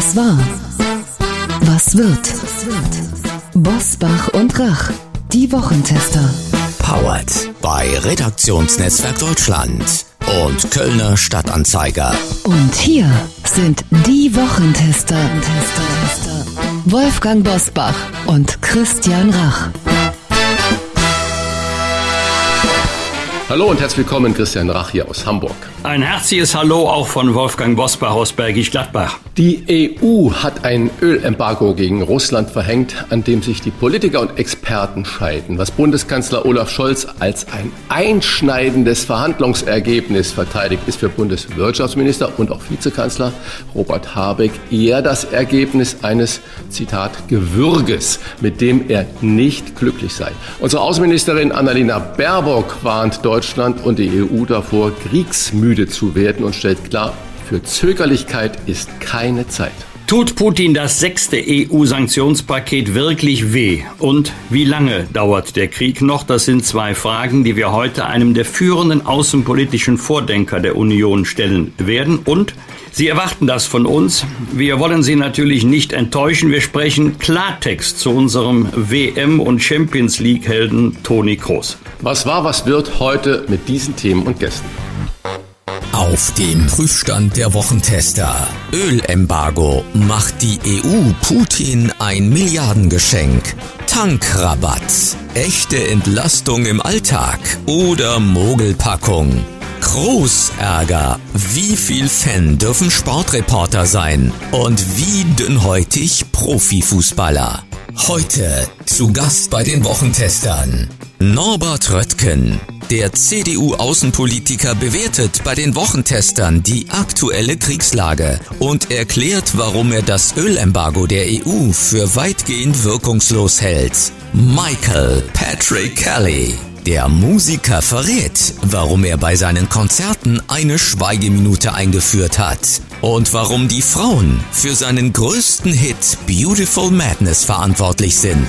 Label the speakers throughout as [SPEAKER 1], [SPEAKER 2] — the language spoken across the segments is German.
[SPEAKER 1] Was war? Was wird? Bosbach und Rach, die Wochentester.
[SPEAKER 2] Powered bei Redaktionsnetzwerk Deutschland und Kölner Stadtanzeiger.
[SPEAKER 1] Und hier sind die Wochentester. Wolfgang Bosbach und Christian Rach.
[SPEAKER 3] Hallo und herzlich willkommen, Christian Rach hier aus Hamburg.
[SPEAKER 4] Ein herzliches Hallo auch von Wolfgang Bosbach aus Bergisch Gladbach.
[SPEAKER 3] Die EU hat ein Ölembargo gegen Russland verhängt, an dem sich die Politiker und Experten scheiden. Was Bundeskanzler Olaf Scholz als ein einschneidendes Verhandlungsergebnis verteidigt, ist für Bundeswirtschaftsminister und auch Vizekanzler Robert Habeck eher das Ergebnis eines, Zitat, Gewürges, mit dem er nicht glücklich sei. Unsere Außenministerin Annalena Baerbock warnt Deutschland und die EU davor, kriegsmüde zu werden und stellt klar, für Zögerlichkeit ist keine Zeit.
[SPEAKER 4] Tut Putin das sechste EU-Sanktionspaket wirklich weh? Und wie lange dauert der Krieg noch? Das sind zwei Fragen, die wir heute einem der führenden außenpolitischen Vordenker der Union stellen werden. Und Sie erwarten das von uns. Wir wollen Sie natürlich nicht enttäuschen. Wir sprechen Klartext zu unserem WM- und Champions League-Helden Toni Kroos.
[SPEAKER 3] Was war, was wird heute mit diesen Themen und Gästen?
[SPEAKER 2] Auf dem Prüfstand der Wochentester. Ölembargo macht die EU Putin ein Milliardengeschenk. Tankrabatt. Echte Entlastung im Alltag oder Mogelpackung. Großärger. Wie viel Fan dürfen Sportreporter sein? Und wie dünnhäutig Profifußballer? Heute zu Gast bei den Wochentestern. Norbert Röttgen, der CDU-Außenpolitiker bewertet bei den Wochentestern die aktuelle Kriegslage und erklärt, warum er das Ölembargo der EU für weitgehend wirkungslos hält. Michael Patrick Kelly. Der Musiker verrät, warum er bei seinen Konzerten eine Schweigeminute eingeführt hat und warum die Frauen für seinen größten Hit Beautiful Madness verantwortlich sind.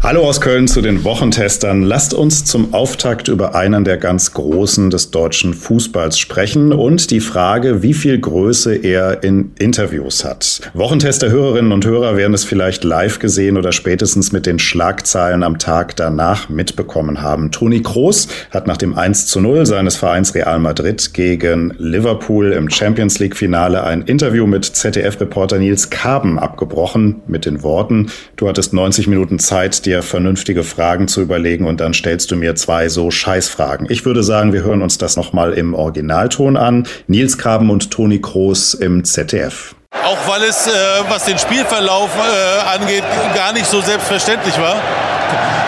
[SPEAKER 5] Hallo aus Köln zu den Wochentestern. Lasst uns zum Auftakt über einen der ganz Großen des deutschen Fußballs sprechen und die Frage, wie viel Größe er in Interviews hat. Wochentester-Hörerinnen und Hörer werden es vielleicht live gesehen oder spätestens mit den Schlagzeilen am Tag danach mitbekommen haben. Toni Kroos hat nach dem 1 zu 0 seines Vereins Real Madrid gegen Liverpool im Champions League Finale ein Interview mit ZDF-Reporter Nils Kaben abgebrochen mit den Worten, du hattest 90 Minuten Zeit, dir vernünftige Fragen zu überlegen und dann stellst du mir zwei so Scheißfragen. Ich würde sagen, wir hören uns das nochmal im Originalton an. Nils Graben und Toni Kroos im ZDF.
[SPEAKER 6] Auch weil es, äh, was den Spielverlauf äh, angeht, gar nicht so selbstverständlich war.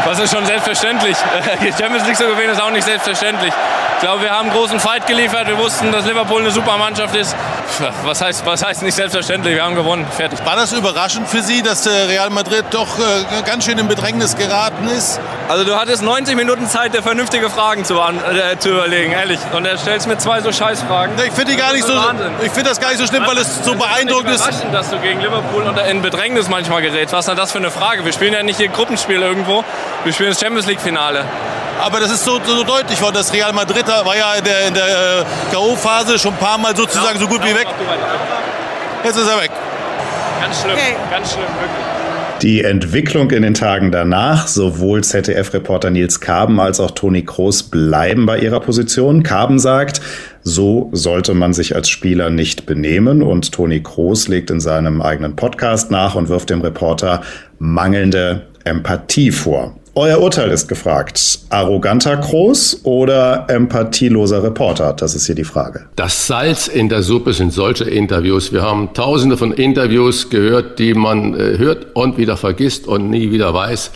[SPEAKER 7] Was ist schon selbstverständlich? Die Champions League zu gewinnen ist auch nicht selbstverständlich. Ich glaube, wir haben einen großen Fight geliefert. Wir wussten, dass Liverpool eine super Mannschaft ist. Was heißt, was heißt nicht selbstverständlich? Wir haben gewonnen. Fertig.
[SPEAKER 6] War das überraschend für Sie, dass Real Madrid doch äh, ganz schön in Bedrängnis geraten ist?
[SPEAKER 7] Also du hattest 90 Minuten Zeit, dir vernünftige Fragen zu, äh, zu überlegen, ehrlich. Und er stellst mir zwei so Scheißfragen.
[SPEAKER 6] Ich finde so. Ich finde das gar nicht so schlimm, weil es so beeindruckend ist.
[SPEAKER 7] Überraschend, dass du gegen Liverpool in Bedrängnis manchmal gerätst. Was ist denn das für eine Frage? Wir spielen ja nicht hier Gruppenspiel irgendwo. Wir spielen das Champions League Finale.
[SPEAKER 6] Aber das ist so, so deutlich worden. Das Real Madrid war ja in der, in der äh, K.O.-Phase schon ein paar Mal sozusagen so gut wie weg. Jetzt ist er weg.
[SPEAKER 7] Ganz schlimm, okay. ganz schlimm, wirklich.
[SPEAKER 5] Die Entwicklung in den Tagen danach, sowohl ZDF-Reporter Nils Kaben als auch Toni Kroos bleiben bei ihrer Position. Kaben sagt, so sollte man sich als Spieler nicht benehmen und Toni Kroos legt in seinem eigenen Podcast nach und wirft dem Reporter mangelnde Empathie vor. Euer Urteil ist gefragt. Arroganter Groß oder empathieloser Reporter? Das ist hier die Frage.
[SPEAKER 3] Das Salz in der Suppe sind solche Interviews. Wir haben tausende von Interviews gehört, die man äh, hört und wieder vergisst und nie wieder weiß.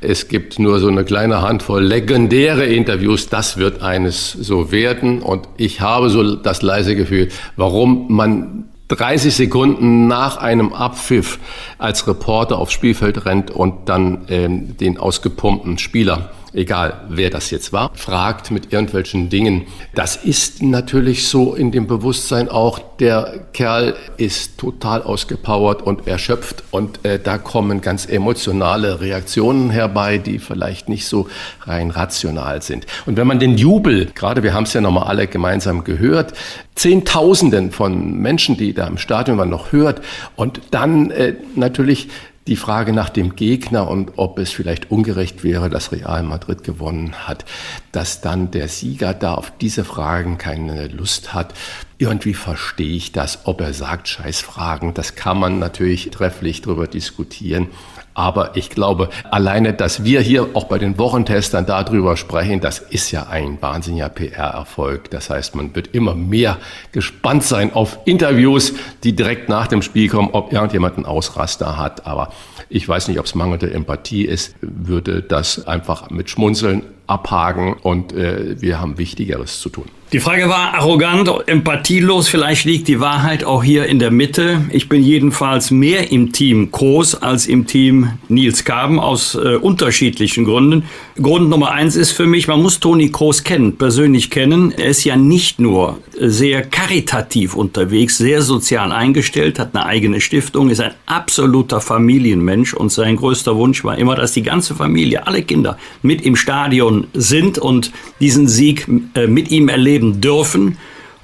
[SPEAKER 3] Es gibt nur so eine kleine Handvoll legendäre Interviews. Das wird eines so werden. Und ich habe so das leise Gefühl, warum man 30 Sekunden nach einem Abpfiff als Reporter aufs Spielfeld rennt und dann ähm, den ausgepumpten Spieler egal wer das jetzt war, fragt mit irgendwelchen Dingen. Das ist natürlich so in dem Bewusstsein auch, der Kerl ist total ausgepowert und erschöpft und äh, da kommen ganz emotionale Reaktionen herbei, die vielleicht nicht so rein rational sind. Und wenn man den Jubel, gerade wir haben es ja nochmal alle gemeinsam gehört, Zehntausenden von Menschen, die da im Stadion waren, noch hört und dann äh, natürlich die Frage nach dem Gegner und ob es vielleicht ungerecht wäre, dass Real Madrid gewonnen hat, dass dann der Sieger da auf diese Fragen keine Lust hat. Irgendwie verstehe ich das, ob er sagt, scheiß Fragen, das kann man natürlich trefflich darüber diskutieren. Aber ich glaube, alleine, dass wir hier auch bei den Wochentestern darüber sprechen, das ist ja ein wahnsinniger PR-Erfolg. Das heißt, man wird immer mehr gespannt sein auf Interviews, die direkt nach dem Spiel kommen, ob irgendjemand einen Ausraster hat. Aber ich weiß nicht, ob es mangelnde Empathie ist, würde das einfach mit Schmunzeln abhaken und äh, wir haben Wichtigeres zu tun.
[SPEAKER 4] Die Frage war arrogant, empathielos. Vielleicht liegt die Wahrheit auch hier in der Mitte. Ich bin jedenfalls mehr im Team Groß als im Team Nils Kaben aus äh, unterschiedlichen Gründen. Grund Nummer eins ist für mich, man muss Toni Groß kennen, persönlich kennen. Er ist ja nicht nur sehr karitativ unterwegs, sehr sozial eingestellt, hat eine eigene Stiftung, ist ein absoluter Familienmensch und sein größter Wunsch war immer, dass die ganze Familie, alle Kinder mit im Stadion sind und diesen Sieg äh, mit ihm erleben dürfen.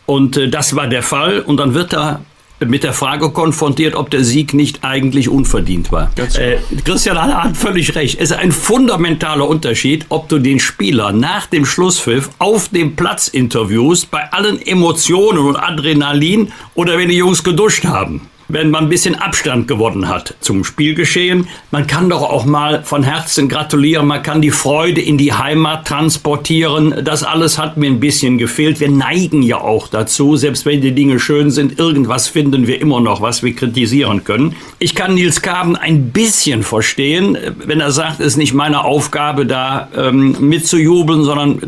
[SPEAKER 4] Und äh, das war der Fall. Und dann wird er mit der Frage konfrontiert, ob der Sieg nicht eigentlich unverdient war. Äh, Christian hat völlig recht. Es ist ein fundamentaler Unterschied, ob du den Spieler nach dem Schlusspfiff auf dem Platz interviewst, bei allen Emotionen und Adrenalin oder wenn die Jungs geduscht haben wenn man ein bisschen Abstand gewonnen hat zum Spielgeschehen. Man kann doch auch mal von Herzen gratulieren, man kann die Freude in die Heimat transportieren. Das alles hat mir ein bisschen gefehlt. Wir neigen ja auch dazu, selbst wenn die Dinge schön sind, irgendwas finden wir immer noch, was wir kritisieren können. Ich kann Nils Kaben ein bisschen verstehen, wenn er sagt, es ist nicht meine Aufgabe, da ähm, mitzujubeln, sondern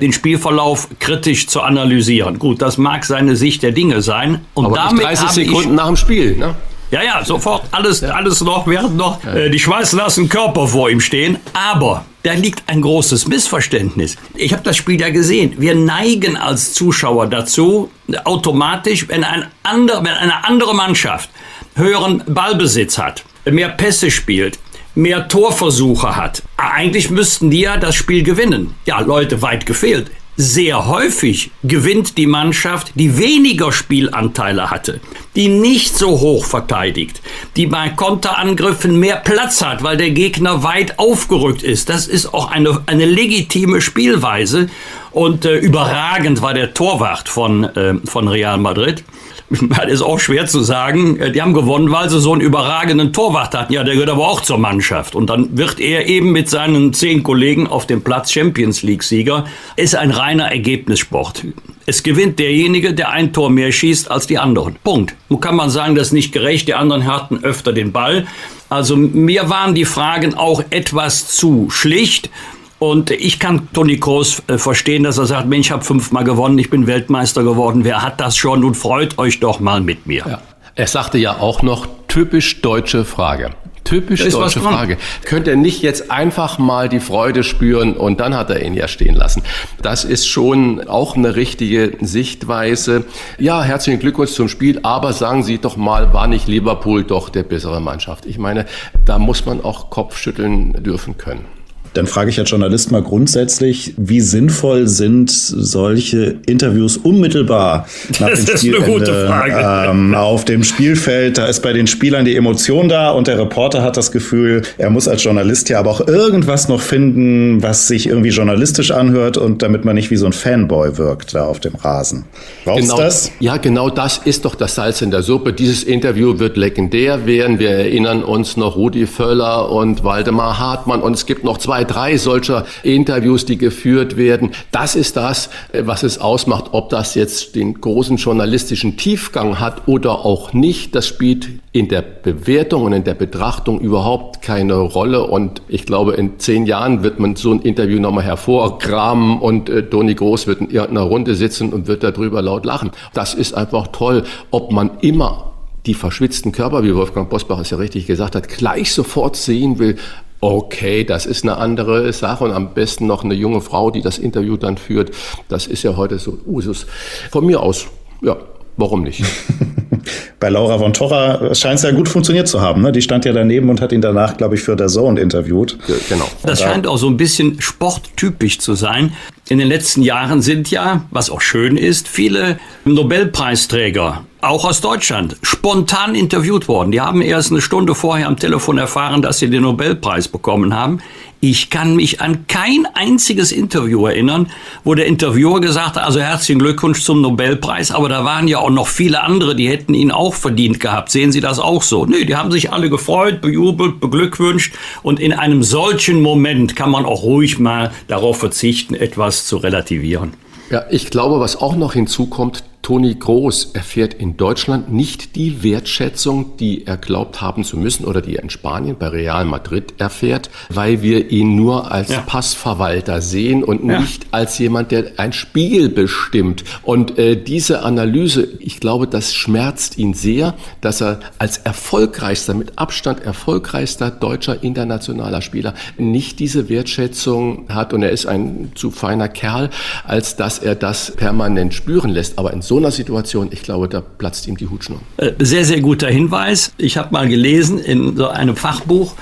[SPEAKER 4] den Spielverlauf kritisch zu analysieren. Gut, das mag seine Sicht der Dinge sein.
[SPEAKER 3] Und Aber damit 30 Sekunden nach dem Spiel. Spiel, ne?
[SPEAKER 4] Ja, ja, sofort. Alles, ja. alles noch, während noch äh, die schweißnassen Körper vor ihm stehen. Aber da liegt ein großes Missverständnis. Ich habe das Spiel ja gesehen. Wir neigen als Zuschauer dazu, automatisch, wenn, ein ander, wenn eine andere Mannschaft höheren Ballbesitz hat, mehr Pässe spielt, mehr Torversuche hat. Eigentlich müssten die ja das Spiel gewinnen. Ja, Leute, weit gefehlt. Sehr häufig gewinnt die Mannschaft, die weniger Spielanteile hatte, die nicht so hoch verteidigt, die bei Konterangriffen mehr Platz hat, weil der Gegner weit aufgerückt ist. Das ist auch eine, eine legitime Spielweise und äh, überragend war der Torwart von, äh, von Real Madrid. Das ist auch schwer zu sagen. Äh, die haben gewonnen, weil sie so einen überragenden Torwart hatten. Ja, der gehört aber auch zur Mannschaft. Und dann wird er eben mit seinen zehn Kollegen auf dem Platz Champions League-Sieger. Ist ein reiner Ergebnissport. Es gewinnt derjenige, der ein Tor mehr schießt als die anderen. Punkt. Nun kann man sagen, das ist nicht gerecht. Die anderen hatten öfter den Ball. Also mir waren die Fragen auch etwas zu schlicht. Und ich kann Toni Kroos äh, verstehen, dass er sagt, Mensch, ich habe fünfmal gewonnen, ich bin Weltmeister geworden. Wer hat das schon? Und freut euch doch mal mit mir. Ja.
[SPEAKER 3] Er sagte ja auch noch, typisch deutsche Frage. Typisch deutsche Frage. Könnte er nicht jetzt einfach mal die Freude spüren und dann hat er ihn ja stehen lassen. Das ist schon auch eine richtige Sichtweise. Ja, herzlichen Glückwunsch zum Spiel, aber sagen Sie doch mal, war nicht Liverpool doch der bessere Mannschaft? Ich meine, da muss man auch Kopfschütteln dürfen können.
[SPEAKER 5] Dann frage ich als Journalist mal grundsätzlich, wie sinnvoll sind solche Interviews unmittelbar nach das dem Spielende ähm, auf dem Spielfeld? Da ist bei den Spielern die Emotion da und der Reporter hat das Gefühl, er muss als Journalist ja aber auch irgendwas noch finden, was sich irgendwie journalistisch anhört und damit man nicht wie so ein Fanboy wirkt da auf dem Rasen.
[SPEAKER 3] Brauchst genau, das? Ja, genau das ist doch das Salz in der Suppe. Dieses Interview wird legendär werden. Wir erinnern uns noch Rudi Völler und Waldemar Hartmann und es gibt noch zwei drei solcher Interviews, die geführt werden. Das ist das, äh, was es ausmacht, ob das jetzt den großen journalistischen Tiefgang hat oder auch nicht. Das spielt in der Bewertung und in der Betrachtung überhaupt keine Rolle. Und ich glaube, in zehn Jahren wird man so ein Interview nochmal hervorkramen und äh, Toni Groß wird in irgendeiner Runde sitzen und wird darüber laut lachen. Das ist einfach toll, ob man immer die verschwitzten Körper, wie Wolfgang Bosbach es ja richtig gesagt hat, gleich sofort sehen will, Okay, das ist eine andere Sache und am besten noch eine junge Frau, die das Interview dann führt. Das ist ja heute so Usus. Von mir aus, ja, warum nicht?
[SPEAKER 5] Bei Laura von Torra scheint es ja gut funktioniert zu haben. Ne? Die stand ja daneben und hat ihn danach, glaube ich, für der Zone interviewt.
[SPEAKER 3] Genau.
[SPEAKER 4] Das scheint auch so ein bisschen sporttypisch zu sein. In den letzten Jahren sind ja, was auch schön ist, viele Nobelpreisträger auch aus Deutschland, spontan interviewt worden. Die haben erst eine Stunde vorher am Telefon erfahren, dass sie den Nobelpreis bekommen haben. Ich kann mich an kein einziges Interview erinnern, wo der Interviewer gesagt hat, also herzlichen Glückwunsch zum Nobelpreis, aber da waren ja auch noch viele andere, die hätten ihn auch verdient gehabt. Sehen Sie das auch so? Nö, die haben sich alle gefreut, bejubelt, beglückwünscht und in einem solchen Moment kann man auch ruhig mal darauf verzichten, etwas zu relativieren.
[SPEAKER 3] Ja, ich glaube, was auch noch hinzukommt, Toni Groß erfährt in Deutschland nicht die Wertschätzung, die er glaubt haben zu müssen oder die er in Spanien bei Real Madrid erfährt, weil wir ihn nur als ja. Passverwalter sehen und ja. nicht als jemand, der ein Spiegel bestimmt. Und äh, diese Analyse, ich glaube, das schmerzt ihn sehr, dass er als erfolgreichster, mit Abstand erfolgreichster deutscher internationaler Spieler nicht diese Wertschätzung hat. Und er ist ein zu feiner Kerl, als dass er das permanent spüren lässt. Aber in einer Situation, ich glaube, da platzt ihm die Hutschnur.
[SPEAKER 4] Äh, sehr, sehr guter Hinweis. Ich habe mal gelesen in so einem Fachbuch,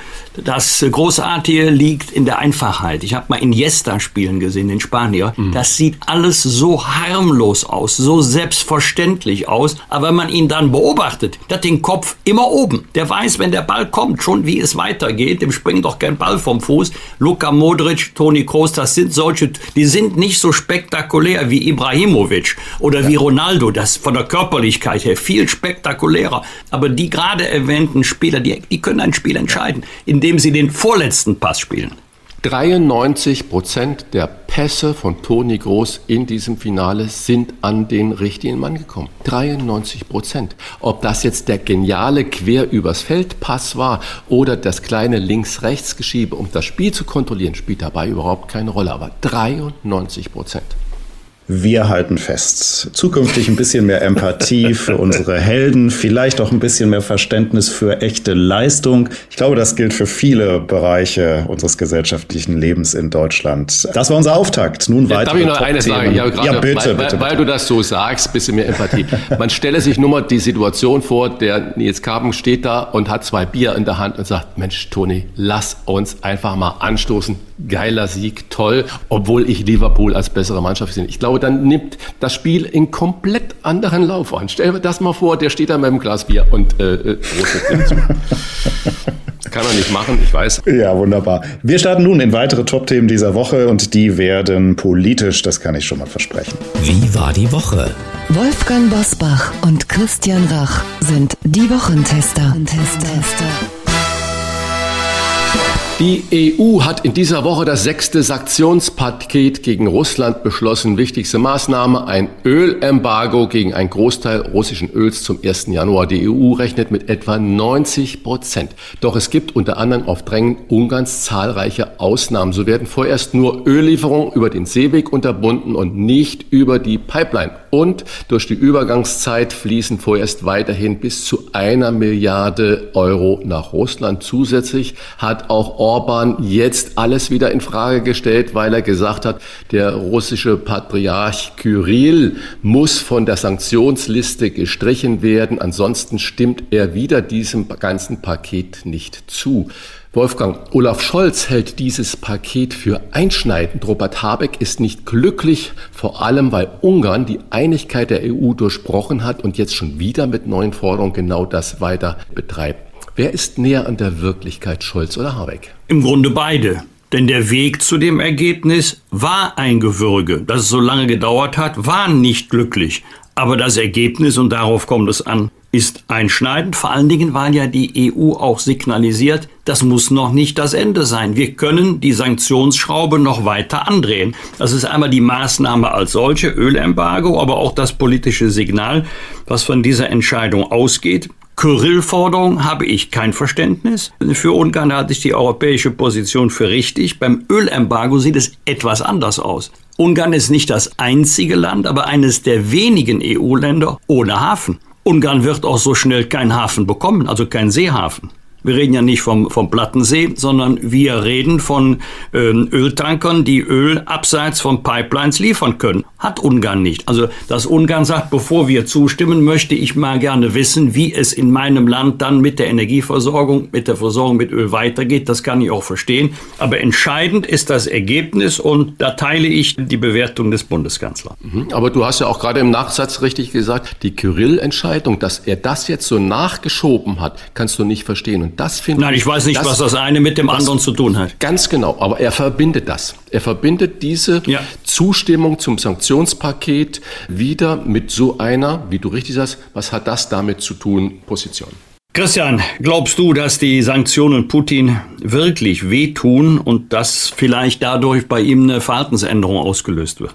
[SPEAKER 4] das Großartige liegt in der Einfachheit. Ich habe mal Iniesta spielen gesehen, den Spanier. Mhm. Das sieht alles so harmlos aus, so selbstverständlich aus. Aber wenn man ihn dann beobachtet, der hat den Kopf immer oben. Der weiß, wenn der Ball kommt, schon wie es weitergeht. Dem springt doch kein Ball vom Fuß. Luka Modric, Toni Kroos, das sind solche, die sind nicht so spektakulär wie Ibrahimovic oder ja. wie Ronaldo. Das von der Körperlichkeit her viel spektakulärer. Aber die gerade erwähnten Spieler, die, die können ein Spiel entscheiden. In indem sie den vorletzten Pass spielen.
[SPEAKER 3] 93 Prozent der Pässe von Toni Groß in diesem Finale sind an den richtigen Mann gekommen. 93 Prozent. Ob das jetzt der geniale Quer übers Feld Pass war oder das kleine Links-Rechts-Geschiebe, um das Spiel zu kontrollieren, spielt dabei überhaupt keine Rolle. Aber 93 Prozent.
[SPEAKER 5] Wir halten fest. Zukünftig ein bisschen mehr Empathie für unsere Helden, vielleicht auch ein bisschen mehr Verständnis für echte Leistung. Ich glaube, das gilt für viele Bereiche unseres gesellschaftlichen Lebens in Deutschland. Das war unser Auftakt. Nun
[SPEAKER 3] ja, weiter. Darf ich noch eines sagen? Ja, ja bitte, weil, bitte, weil, du das so sagst, bisschen mehr Empathie. Man stelle sich nur mal die Situation vor, der Nils Karben steht da und hat zwei Bier in der Hand und sagt, Mensch, Toni, lass uns einfach mal anstoßen. Geiler Sieg, toll, obwohl ich Liverpool als bessere Mannschaft sehe. Ich glaube, dann nimmt das Spiel in komplett anderen Lauf an. Stell dir das mal vor, der steht da mit einem Glas Bier und äh, äh, zu. Kann man nicht machen, ich weiß.
[SPEAKER 5] Ja, wunderbar. Wir starten nun in weitere Top-Themen dieser Woche und die werden politisch, das kann ich schon mal versprechen.
[SPEAKER 2] Wie war die Woche?
[SPEAKER 1] Wolfgang Bosbach und Christian Rach sind die Wochentester. Tester.
[SPEAKER 3] Die EU hat in dieser Woche das sechste Sanktionspaket gegen Russland beschlossen. Wichtigste Maßnahme, ein Ölembargo gegen einen Großteil russischen Öls zum 1. Januar. Die EU rechnet mit etwa 90 Prozent. Doch es gibt unter anderem auf Drängen Ungarns zahlreiche Ausnahmen. So werden vorerst nur Öllieferungen über den Seeweg unterbunden und nicht über die Pipeline. Und durch die Übergangszeit fließen vorerst weiterhin bis zu einer Milliarde Euro nach Russland. Zusätzlich hat auch Orban jetzt alles wieder in Frage gestellt, weil er gesagt hat, der russische Patriarch Kyrill muss von der Sanktionsliste gestrichen werden. Ansonsten stimmt er wieder diesem ganzen Paket nicht zu. Wolfgang, Olaf Scholz hält dieses Paket für einschneidend. Robert Habeck ist nicht glücklich, vor allem weil Ungarn die Einigkeit der EU durchbrochen hat und jetzt schon wieder mit neuen Forderungen genau das weiter betreibt. Wer ist näher an der Wirklichkeit, Scholz oder Habeck?
[SPEAKER 4] Im Grunde beide. Denn der Weg zu dem Ergebnis war ein Gewürge. Dass es so lange gedauert hat, war nicht glücklich. Aber das Ergebnis, und darauf kommt es an, ist einschneidend, vor allen Dingen, weil ja die EU auch signalisiert, das muss noch nicht das Ende sein. Wir können die Sanktionsschraube noch weiter andrehen. Das ist einmal die Maßnahme als solche, Ölembargo, aber auch das politische Signal, was von dieser Entscheidung ausgeht. Kyrill-Forderung habe ich kein Verständnis. Für Ungarn halte ich die europäische Position für richtig. Beim Ölembargo sieht es etwas anders aus. Ungarn ist nicht das einzige Land, aber eines der wenigen EU-Länder ohne Hafen. Ungarn wird auch so schnell keinen Hafen bekommen, also keinen Seehafen. Wir reden ja nicht vom, vom Plattensee, sondern wir reden von ähm, Öltankern, die Öl abseits von Pipelines liefern können. Hat Ungarn nicht. Also, dass Ungarn sagt, bevor wir zustimmen, möchte ich mal gerne wissen, wie es in meinem Land dann mit der Energieversorgung, mit der Versorgung mit Öl weitergeht. Das kann ich auch verstehen. Aber entscheidend ist das Ergebnis und da teile ich die Bewertung des Bundeskanzlers.
[SPEAKER 3] Mhm. Aber du hast ja auch gerade im Nachsatz richtig gesagt, die Kyrill-Entscheidung, dass er das jetzt so nachgeschoben hat, kannst du nicht verstehen. Und das finde
[SPEAKER 4] Nein, ich weiß nicht, das, was das eine mit dem anderen zu tun hat.
[SPEAKER 3] Ganz genau, aber er verbindet das. Er verbindet diese ja. Zustimmung zum Sanktionspaket wieder mit so einer, wie du richtig sagst, was hat das damit zu tun, Position.
[SPEAKER 4] Christian, glaubst du, dass die Sanktionen Putin wirklich wehtun und dass vielleicht dadurch bei ihm eine Verhaltensänderung ausgelöst wird?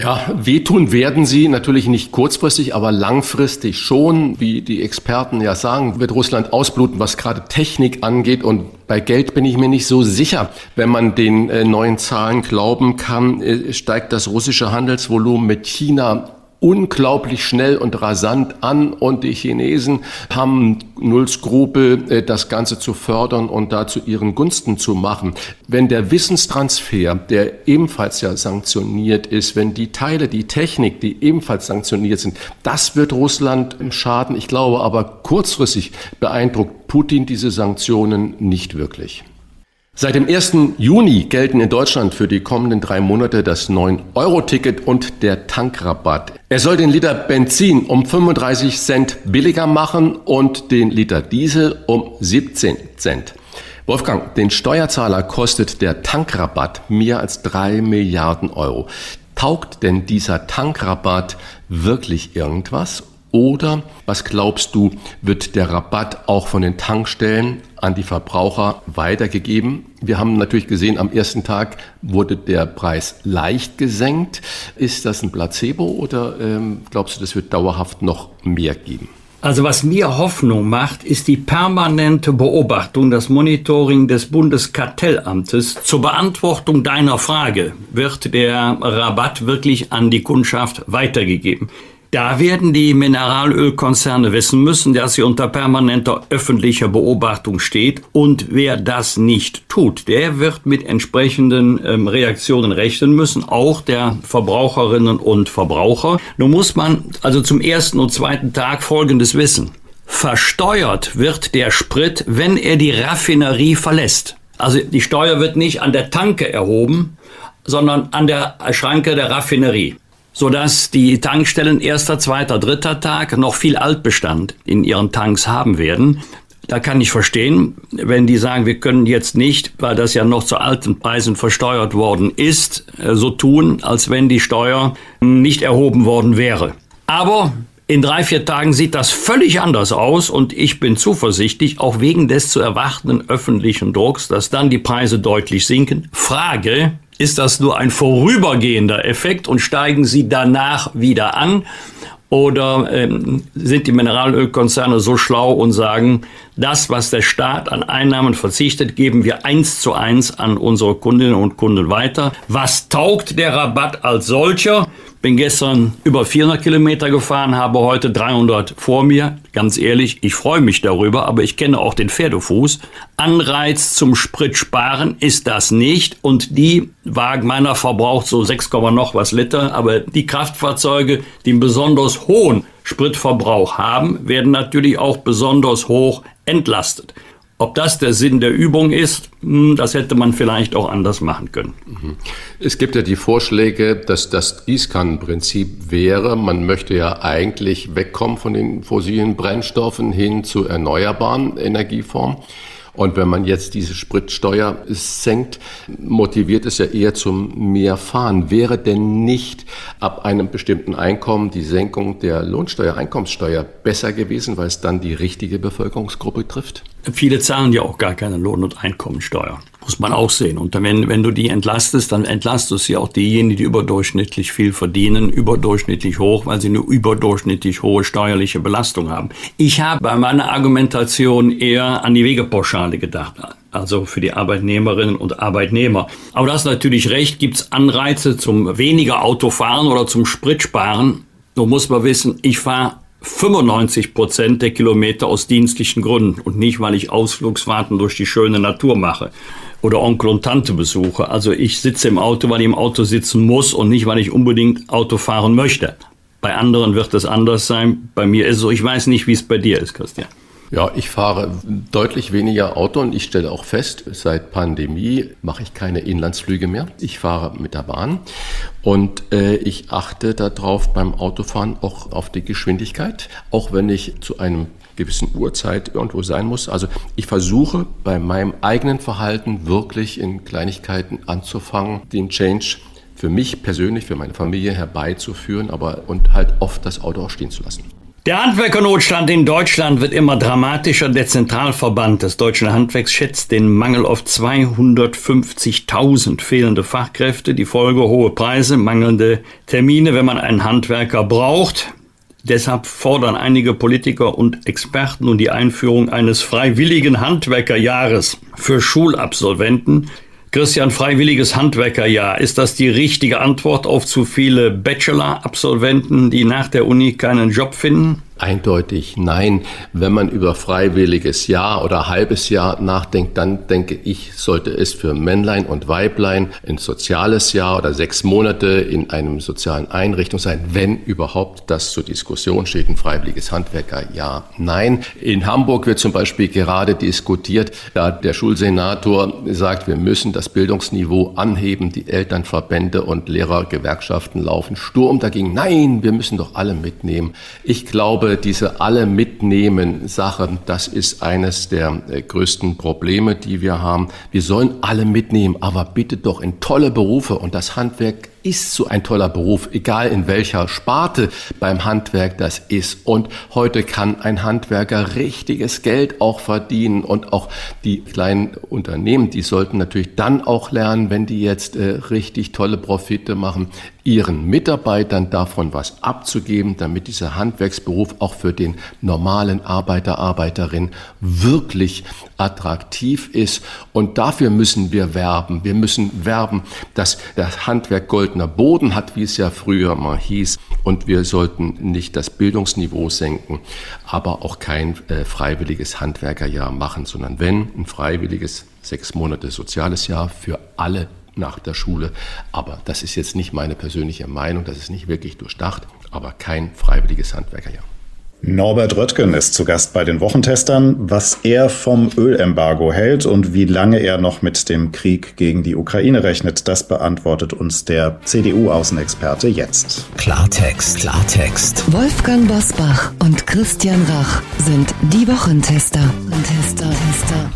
[SPEAKER 3] Ja, wehtun werden sie natürlich nicht kurzfristig, aber langfristig schon. Wie die Experten ja sagen, wird Russland ausbluten, was gerade Technik angeht. Und bei Geld bin ich mir nicht so sicher. Wenn man den äh, neuen Zahlen glauben kann, äh, steigt das russische Handelsvolumen mit China unglaublich schnell und rasant an und die Chinesen haben null Skrupel, äh, das Ganze zu fördern und da zu ihren Gunsten zu machen. Wenn der Wissenstransfer, der ebenfalls ja sanktioniert ist, wenn die Teile, die Technik, die ebenfalls sanktioniert sind, das wird Russland Schaden. Ich glaube aber kurzfristig beeindruckt Putin diese Sanktionen nicht wirklich. Seit dem 1. Juni gelten in Deutschland für die kommenden drei Monate das 9-Euro-Ticket und der Tankrabatt. Er soll den Liter Benzin um 35 Cent billiger machen und den Liter Diesel um 17 Cent. Wolfgang, den Steuerzahler kostet der Tankrabatt mehr als drei Milliarden Euro. Taugt denn dieser Tankrabatt wirklich irgendwas oder was glaubst du, wird der Rabatt auch von den Tankstellen an die Verbraucher weitergegeben? Wir haben natürlich gesehen, am ersten Tag wurde der Preis leicht gesenkt. Ist das ein Placebo oder ähm, glaubst du, das wird dauerhaft noch mehr geben?
[SPEAKER 4] Also was mir Hoffnung macht, ist die permanente Beobachtung, das Monitoring des Bundeskartellamtes zur Beantwortung deiner Frage. Wird der Rabatt wirklich an die Kundschaft weitergegeben? Da werden die Mineralölkonzerne wissen müssen, dass sie unter permanenter öffentlicher Beobachtung steht. Und wer das nicht tut, der wird mit entsprechenden ähm, Reaktionen rechnen müssen, auch der Verbraucherinnen und Verbraucher. Nun muss man also zum ersten und zweiten Tag Folgendes wissen. Versteuert wird der Sprit, wenn er die Raffinerie verlässt. Also die Steuer wird nicht an der Tanke erhoben, sondern an der Schranke der Raffinerie sodass die Tankstellen erster, zweiter, dritter Tag noch viel Altbestand in ihren Tanks haben werden. Da kann ich verstehen, wenn die sagen, wir können jetzt nicht, weil das ja noch zu alten Preisen versteuert worden ist, äh, so tun, als wenn die Steuer nicht erhoben worden wäre. Aber in drei, vier Tagen sieht das völlig anders aus und ich bin zuversichtlich, auch wegen des zu erwartenden öffentlichen Drucks, dass dann die Preise deutlich sinken. Frage, ist das nur ein vorübergehender Effekt und steigen sie danach wieder an? Oder ähm, sind die Mineralölkonzerne so schlau und sagen, das, was der Staat an Einnahmen verzichtet, geben wir eins zu eins an unsere Kundinnen und Kunden weiter? Was taugt der Rabatt als solcher? Bin gestern über 400 Kilometer gefahren, habe heute 300 vor mir. Ganz ehrlich, ich freue mich darüber, aber ich kenne auch den Pferdefuß. Anreiz zum Spritsparen ist das nicht. Und die Wagen meiner verbraucht so 6, noch was Liter. Aber die Kraftfahrzeuge, die einen besonders hohen Spritverbrauch haben, werden natürlich auch besonders hoch entlastet. Ob das der Sinn der Übung ist, hm, das hätte man vielleicht auch anders machen können. Mhm.
[SPEAKER 3] Es gibt ja die Vorschläge, dass das Gießkannenprinzip wäre. Man möchte ja eigentlich wegkommen von den fossilen Brennstoffen hin zu erneuerbaren Energieformen. Und wenn man jetzt diese Spritsteuer senkt, motiviert es ja eher zum Mehrfahren. Wäre denn nicht ab einem bestimmten Einkommen die Senkung der Lohnsteuer, Einkommenssteuer besser gewesen, weil es dann die richtige Bevölkerungsgruppe trifft?
[SPEAKER 4] Viele zahlen ja auch gar keine Lohn- und Einkommensteuer. Muss man auch sehen. Und wenn, wenn du die entlastest, dann entlastest du ja auch diejenigen, die überdurchschnittlich viel verdienen, überdurchschnittlich hoch, weil sie eine überdurchschnittlich hohe steuerliche Belastung haben. Ich habe bei meiner Argumentation eher an die Wegepauschale gedacht also für die Arbeitnehmerinnen und Arbeitnehmer. Aber das natürlich recht, gibt es Anreize zum weniger Autofahren oder zum Spritsparen. So muss man wissen, ich fahre 95 Prozent der Kilometer aus dienstlichen Gründen und nicht, weil ich Ausflugsfahrten durch die schöne Natur mache oder Onkel und Tante besuche. Also ich sitze im Auto, weil ich im Auto sitzen muss und nicht, weil ich unbedingt Auto fahren möchte. Bei anderen wird es anders sein. Bei mir ist es so. Ich weiß nicht, wie es bei dir ist, Christian.
[SPEAKER 3] Ja, ich fahre deutlich weniger Auto und ich stelle auch fest, seit Pandemie mache ich keine Inlandsflüge mehr. Ich fahre mit der Bahn und äh, ich achte darauf beim Autofahren auch auf die Geschwindigkeit, auch wenn ich zu einem gewissen Uhrzeit irgendwo sein muss. Also ich versuche bei meinem eigenen Verhalten wirklich in Kleinigkeiten anzufangen, den Change für mich persönlich, für meine Familie herbeizuführen, aber und halt oft das Auto auch stehen zu lassen.
[SPEAKER 4] Der Handwerkernotstand in Deutschland wird immer dramatischer. Der Zentralverband des deutschen Handwerks schätzt den Mangel auf 250.000 fehlende Fachkräfte. Die Folge hohe Preise, mangelnde Termine, wenn man einen Handwerker braucht. Deshalb fordern einige Politiker und Experten nun die Einführung eines freiwilligen Handwerkerjahres für Schulabsolventen. Christian, freiwilliges Handwerkerjahr, ist das die richtige Antwort auf zu viele Bachelor-Absolventen, die nach der Uni keinen Job finden?
[SPEAKER 3] Eindeutig nein. Wenn man über freiwilliges Jahr oder halbes Jahr nachdenkt, dann denke ich, sollte es für Männlein und Weiblein ein soziales Jahr oder sechs Monate in einem sozialen Einrichtung sein, wenn überhaupt das zur Diskussion steht, ein freiwilliges Handwerkerjahr. Nein. In Hamburg wird zum Beispiel gerade diskutiert, da der Schulsenator sagt, wir müssen das Bildungsniveau anheben. Die Elternverbände und Lehrergewerkschaften laufen Sturm dagegen. Nein, wir müssen doch alle mitnehmen. Ich glaube, diese alle mitnehmen Sache, das ist eines der äh, größten Probleme, die wir haben. Wir sollen alle mitnehmen, aber bitte doch in tolle Berufe und das Handwerk ist so ein toller Beruf, egal in welcher Sparte beim Handwerk das ist. Und heute kann ein Handwerker richtiges Geld auch verdienen und auch die kleinen Unternehmen, die sollten natürlich dann auch lernen, wenn die jetzt äh, richtig tolle Profite machen, ihren Mitarbeitern davon was abzugeben, damit dieser Handwerksberuf auch für den normalen Arbeiter, Arbeiterin wirklich attraktiv ist. Und dafür müssen wir werben. Wir müssen werben, dass das Handwerk Gold goldener Boden hat, wie es ja früher mal hieß. Und wir sollten nicht das Bildungsniveau senken, aber auch kein äh, freiwilliges Handwerkerjahr machen, sondern wenn ein freiwilliges sechs Monate soziales Jahr für alle nach der Schule. Aber das ist jetzt nicht meine persönliche Meinung, das ist nicht wirklich durchdacht, aber kein freiwilliges Handwerkerjahr.
[SPEAKER 5] Norbert Röttgen ist zu Gast bei den Wochentestern, was er vom Ölembargo hält und wie lange er noch mit dem Krieg gegen die Ukraine rechnet. Das beantwortet uns der CDU-Außenexperte jetzt.
[SPEAKER 2] Klartext, Klartext.
[SPEAKER 1] Wolfgang Bosbach und Christian Rach sind die Wochentester. Tester, Tester.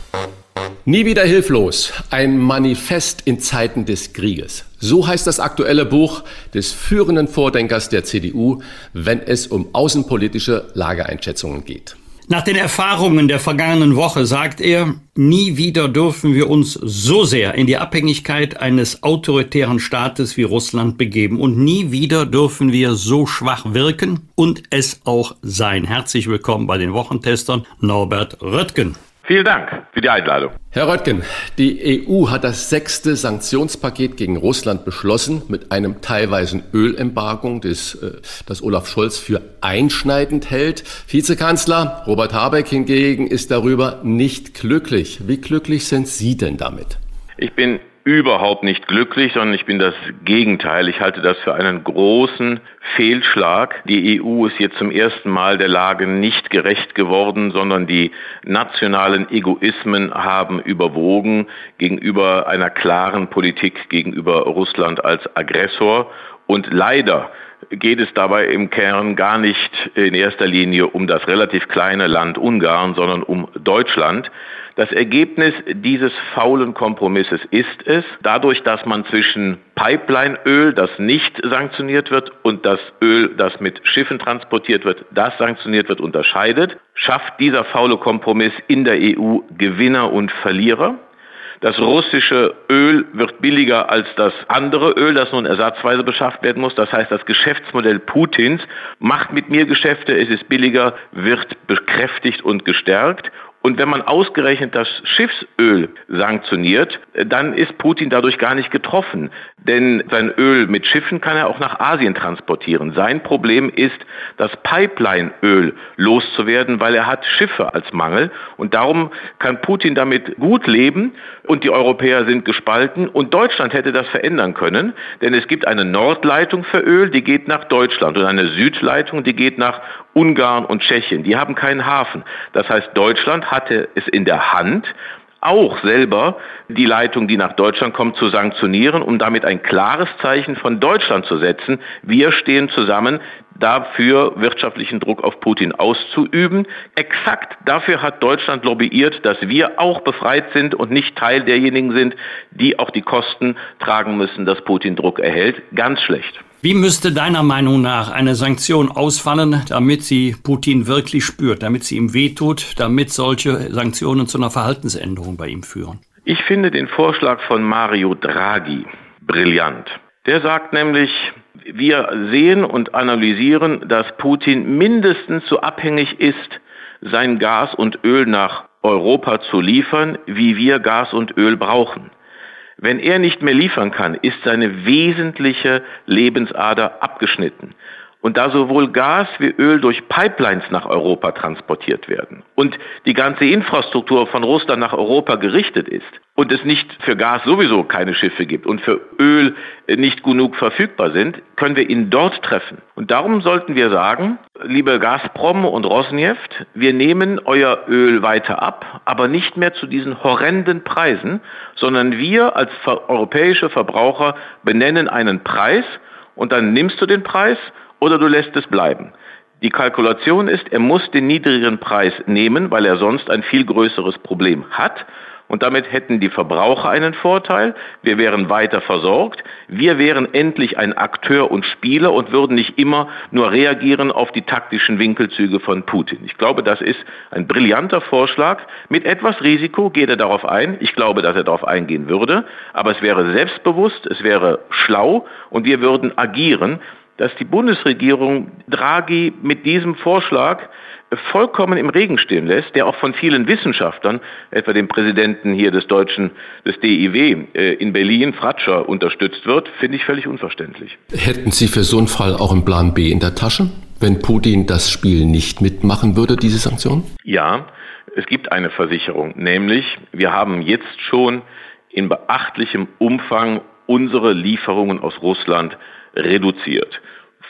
[SPEAKER 3] Nie wieder hilflos. Ein Manifest in Zeiten des Krieges. So heißt das aktuelle Buch des führenden Vordenkers der CDU, wenn es um außenpolitische Lageeinschätzungen geht.
[SPEAKER 4] Nach den Erfahrungen der vergangenen Woche sagt er, nie wieder dürfen wir uns so sehr in die Abhängigkeit eines autoritären Staates wie Russland begeben und nie wieder dürfen wir so schwach wirken und es auch sein. Herzlich willkommen bei den Wochentestern Norbert Röttgen.
[SPEAKER 8] Vielen Dank für die Einladung.
[SPEAKER 3] Herr Röttgen, die EU hat das sechste Sanktionspaket gegen Russland beschlossen mit einem teilweisen Ölembargo, das, äh, das Olaf Scholz für einschneidend hält. Vizekanzler Robert Habeck hingegen ist darüber nicht glücklich. Wie glücklich sind Sie denn damit?
[SPEAKER 8] Ich bin überhaupt nicht glücklich, sondern ich bin das Gegenteil. Ich halte das für einen großen Fehlschlag. Die EU ist jetzt zum ersten Mal der Lage nicht gerecht geworden, sondern die nationalen Egoismen haben überwogen gegenüber einer klaren Politik gegenüber Russland als Aggressor. Und leider geht es dabei im Kern gar nicht in erster Linie um das relativ kleine Land Ungarn, sondern um Deutschland. Das Ergebnis dieses faulen Kompromisses ist es, dadurch, dass man zwischen Pipelineöl, das nicht sanktioniert wird, und das Öl, das mit Schiffen transportiert wird, das sanktioniert wird, unterscheidet, schafft dieser faule Kompromiss in der EU Gewinner und Verlierer. Das russische Öl wird billiger als das andere Öl, das nun ersatzweise beschafft werden muss. Das heißt, das Geschäftsmodell Putins macht mit mir Geschäfte, es ist billiger, wird bekräftigt und gestärkt. Und wenn man ausgerechnet das Schiffsöl sanktioniert, dann ist Putin dadurch gar nicht getroffen. Denn sein Öl mit Schiffen kann er auch nach Asien transportieren. Sein Problem ist, das Pipeline-Öl loszuwerden, weil er hat Schiffe als Mangel. Und darum kann Putin damit gut leben und die Europäer sind gespalten. Und Deutschland hätte das verändern können, denn es gibt eine Nordleitung für Öl, die geht nach Deutschland und eine Südleitung, die geht nach Ungarn und Tschechien. Die haben keinen Hafen. Das heißt, Deutschland hatte es in der Hand, auch selber die Leitung, die nach Deutschland kommt, zu sanktionieren, um damit ein klares Zeichen von Deutschland zu setzen. Wir stehen zusammen, dafür wirtschaftlichen Druck auf Putin auszuüben. Exakt dafür hat Deutschland lobbyiert, dass wir auch befreit sind und nicht Teil derjenigen sind, die auch die Kosten tragen müssen, dass Putin Druck erhält. Ganz schlecht.
[SPEAKER 4] Wie müsste deiner Meinung nach eine Sanktion ausfallen, damit sie Putin wirklich spürt, damit sie ihm wehtut, damit solche Sanktionen zu einer Verhaltensänderung bei ihm führen?
[SPEAKER 8] Ich finde den Vorschlag von Mario Draghi brillant. Der sagt nämlich, wir sehen und analysieren, dass Putin mindestens so abhängig ist, sein Gas und Öl nach Europa zu liefern, wie wir Gas und Öl brauchen. Wenn er nicht mehr liefern kann, ist seine wesentliche Lebensader abgeschnitten. Und da sowohl Gas wie Öl durch Pipelines nach Europa transportiert werden und die ganze Infrastruktur von Russland nach Europa gerichtet ist und es nicht für Gas sowieso keine Schiffe gibt und für Öl nicht genug verfügbar sind, können wir ihn dort treffen. Und darum sollten wir sagen, liebe Gazprom und Rosneft, wir nehmen euer Öl weiter ab, aber nicht mehr zu diesen horrenden Preisen, sondern wir als europäische Verbraucher benennen einen Preis und dann nimmst du den Preis oder du lässt es bleiben. Die Kalkulation ist, er muss den niedrigeren Preis nehmen, weil er sonst ein viel größeres Problem hat. Und damit hätten die Verbraucher einen Vorteil. Wir wären weiter versorgt. Wir wären endlich ein Akteur und Spieler und würden nicht immer nur reagieren auf die taktischen Winkelzüge von Putin. Ich glaube, das ist ein brillanter Vorschlag. Mit etwas Risiko geht er darauf ein. Ich glaube, dass er darauf eingehen würde. Aber es wäre selbstbewusst, es wäre schlau und wir würden agieren dass die Bundesregierung Draghi mit diesem Vorschlag vollkommen im Regen stehen lässt, der auch von vielen Wissenschaftlern, etwa dem Präsidenten hier des deutschen, des DIW äh, in Berlin, Fratscher, unterstützt wird, finde ich völlig unverständlich.
[SPEAKER 3] Hätten Sie für so einen Fall auch einen Plan B in der Tasche, wenn Putin das Spiel nicht mitmachen würde, diese Sanktionen?
[SPEAKER 8] Ja, es gibt eine Versicherung, nämlich wir haben jetzt schon in beachtlichem Umfang unsere Lieferungen aus Russland reduziert.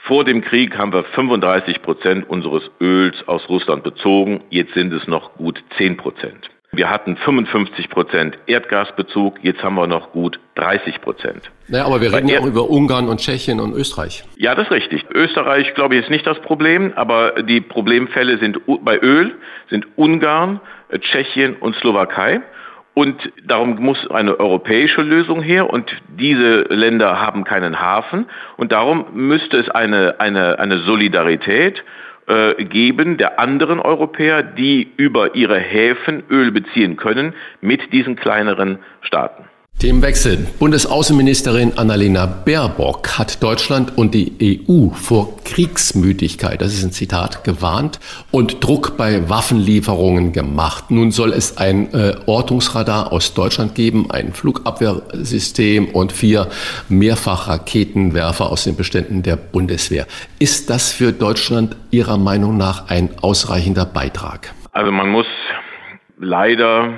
[SPEAKER 8] Vor dem Krieg haben wir 35 Prozent unseres Öls aus Russland bezogen. Jetzt sind es noch gut 10 Prozent. Wir hatten 55 Prozent Erdgasbezug, jetzt haben wir noch gut 30 Prozent.
[SPEAKER 3] Naja, aber wir reden ja auch über Ungarn und Tschechien und Österreich.
[SPEAKER 8] Ja, das ist richtig. Österreich, glaube ich, ist nicht das Problem, aber die Problemfälle sind bei Öl, sind Ungarn, Tschechien und Slowakei. Und darum muss eine europäische Lösung her und diese Länder haben keinen Hafen und darum müsste es eine, eine, eine Solidarität äh, geben der anderen Europäer, die über ihre Häfen Öl beziehen können, mit diesen kleineren Staaten.
[SPEAKER 3] Themenwechsel. Bundesaußenministerin Annalena Baerbock hat Deutschland und die EU vor Kriegsmüdigkeit, das ist ein Zitat, gewarnt und Druck bei Waffenlieferungen gemacht. Nun soll es ein äh, Ortungsradar aus Deutschland geben, ein Flugabwehrsystem und vier Mehrfachraketenwerfer aus den Beständen der Bundeswehr. Ist das für Deutschland Ihrer Meinung nach ein ausreichender Beitrag?
[SPEAKER 8] Also man muss leider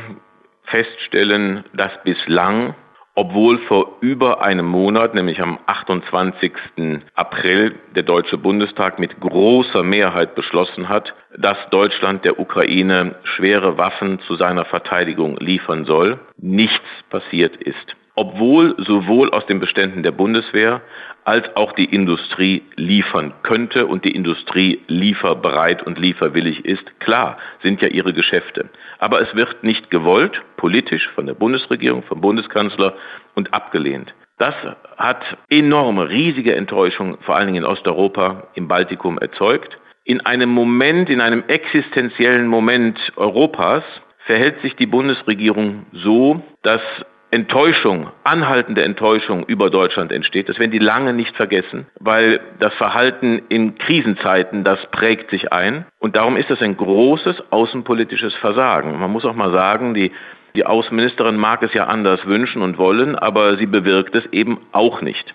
[SPEAKER 8] feststellen, dass bislang, obwohl vor über einem Monat, nämlich am 28. April, der Deutsche Bundestag mit großer Mehrheit beschlossen hat, dass Deutschland der Ukraine schwere Waffen zu seiner Verteidigung liefern soll, nichts passiert ist obwohl sowohl aus den Beständen der Bundeswehr als auch die Industrie liefern könnte und die Industrie lieferbereit und lieferwillig ist. Klar, sind ja ihre Geschäfte. Aber es wird nicht gewollt, politisch von der Bundesregierung, vom Bundeskanzler und abgelehnt. Das hat enorme, riesige Enttäuschung, vor allen Dingen in Osteuropa, im Baltikum erzeugt. In einem Moment, in einem existenziellen Moment Europas verhält sich die Bundesregierung so, dass Enttäuschung, anhaltende Enttäuschung über Deutschland entsteht. Das werden die lange nicht vergessen, weil das Verhalten in Krisenzeiten, das prägt sich ein. Und darum ist das ein großes außenpolitisches Versagen. Man muss auch mal sagen, die, die Außenministerin mag es ja anders wünschen und wollen, aber sie bewirkt es eben auch nicht.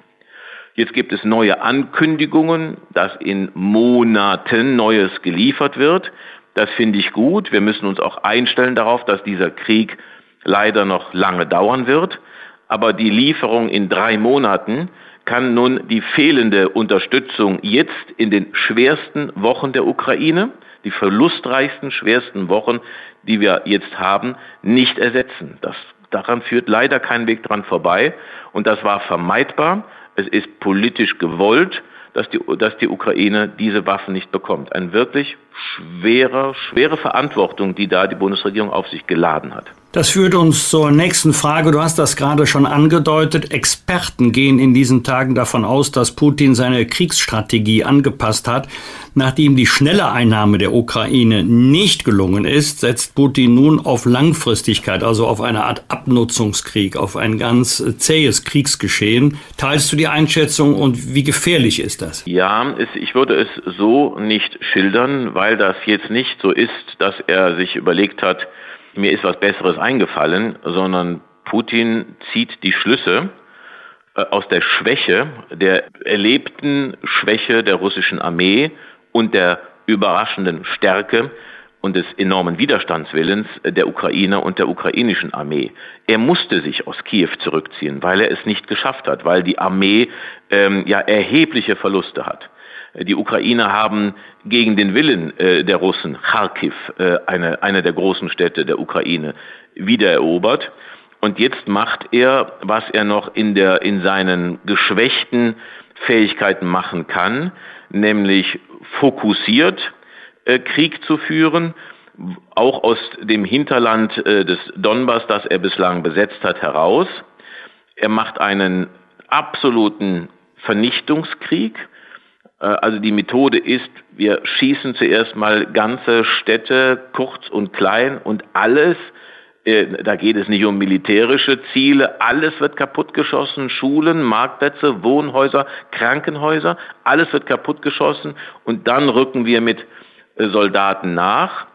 [SPEAKER 8] Jetzt gibt es neue Ankündigungen, dass in Monaten Neues geliefert wird. Das finde ich gut. Wir müssen uns auch einstellen darauf, dass dieser Krieg leider noch lange dauern wird. Aber die Lieferung in drei Monaten kann nun die fehlende Unterstützung jetzt in den schwersten Wochen der Ukraine, die verlustreichsten, schwersten Wochen, die wir jetzt haben, nicht ersetzen. Das, daran führt leider kein Weg dran vorbei. Und das war vermeidbar. Es ist politisch gewollt, dass die, dass die Ukraine diese Waffen nicht bekommt. Eine wirklich schwere, schwere Verantwortung, die da die Bundesregierung auf sich geladen hat.
[SPEAKER 4] Das führt uns zur nächsten Frage. Du hast das gerade schon angedeutet. Experten gehen in diesen Tagen davon aus, dass Putin seine Kriegsstrategie angepasst hat. Nachdem die schnelle Einnahme der Ukraine nicht gelungen ist, setzt Putin nun auf Langfristigkeit, also auf eine Art Abnutzungskrieg, auf ein ganz zähes Kriegsgeschehen. Teilst du die Einschätzung und wie gefährlich ist das?
[SPEAKER 8] Ja, ich würde es so nicht schildern, weil das jetzt nicht so ist, dass er sich überlegt hat, mir ist was Besseres eingefallen, sondern Putin zieht die Schlüsse äh, aus der Schwäche, der erlebten Schwäche der russischen Armee und der überraschenden Stärke und des enormen Widerstandswillens der Ukrainer und der ukrainischen Armee. Er musste sich aus Kiew zurückziehen, weil er es nicht geschafft hat, weil die Armee ähm, ja erhebliche Verluste hat. Die Ukrainer haben gegen den Willen äh, der Russen Kharkiv, äh, eine, eine der großen Städte der Ukraine, wiedererobert. Und jetzt macht er, was er noch in, der, in seinen geschwächten Fähigkeiten machen kann, nämlich fokussiert äh, Krieg zu führen, auch aus dem Hinterland des Donbass, das er bislang besetzt hat, heraus. Er macht einen absoluten Vernichtungskrieg, also die Methode ist, wir schießen zuerst mal ganze Städte kurz und klein und alles, äh, da geht es nicht um militärische Ziele, alles wird kaputtgeschossen, Schulen, Marktplätze, Wohnhäuser, Krankenhäuser, alles wird kaputtgeschossen und dann rücken wir mit äh, Soldaten nach.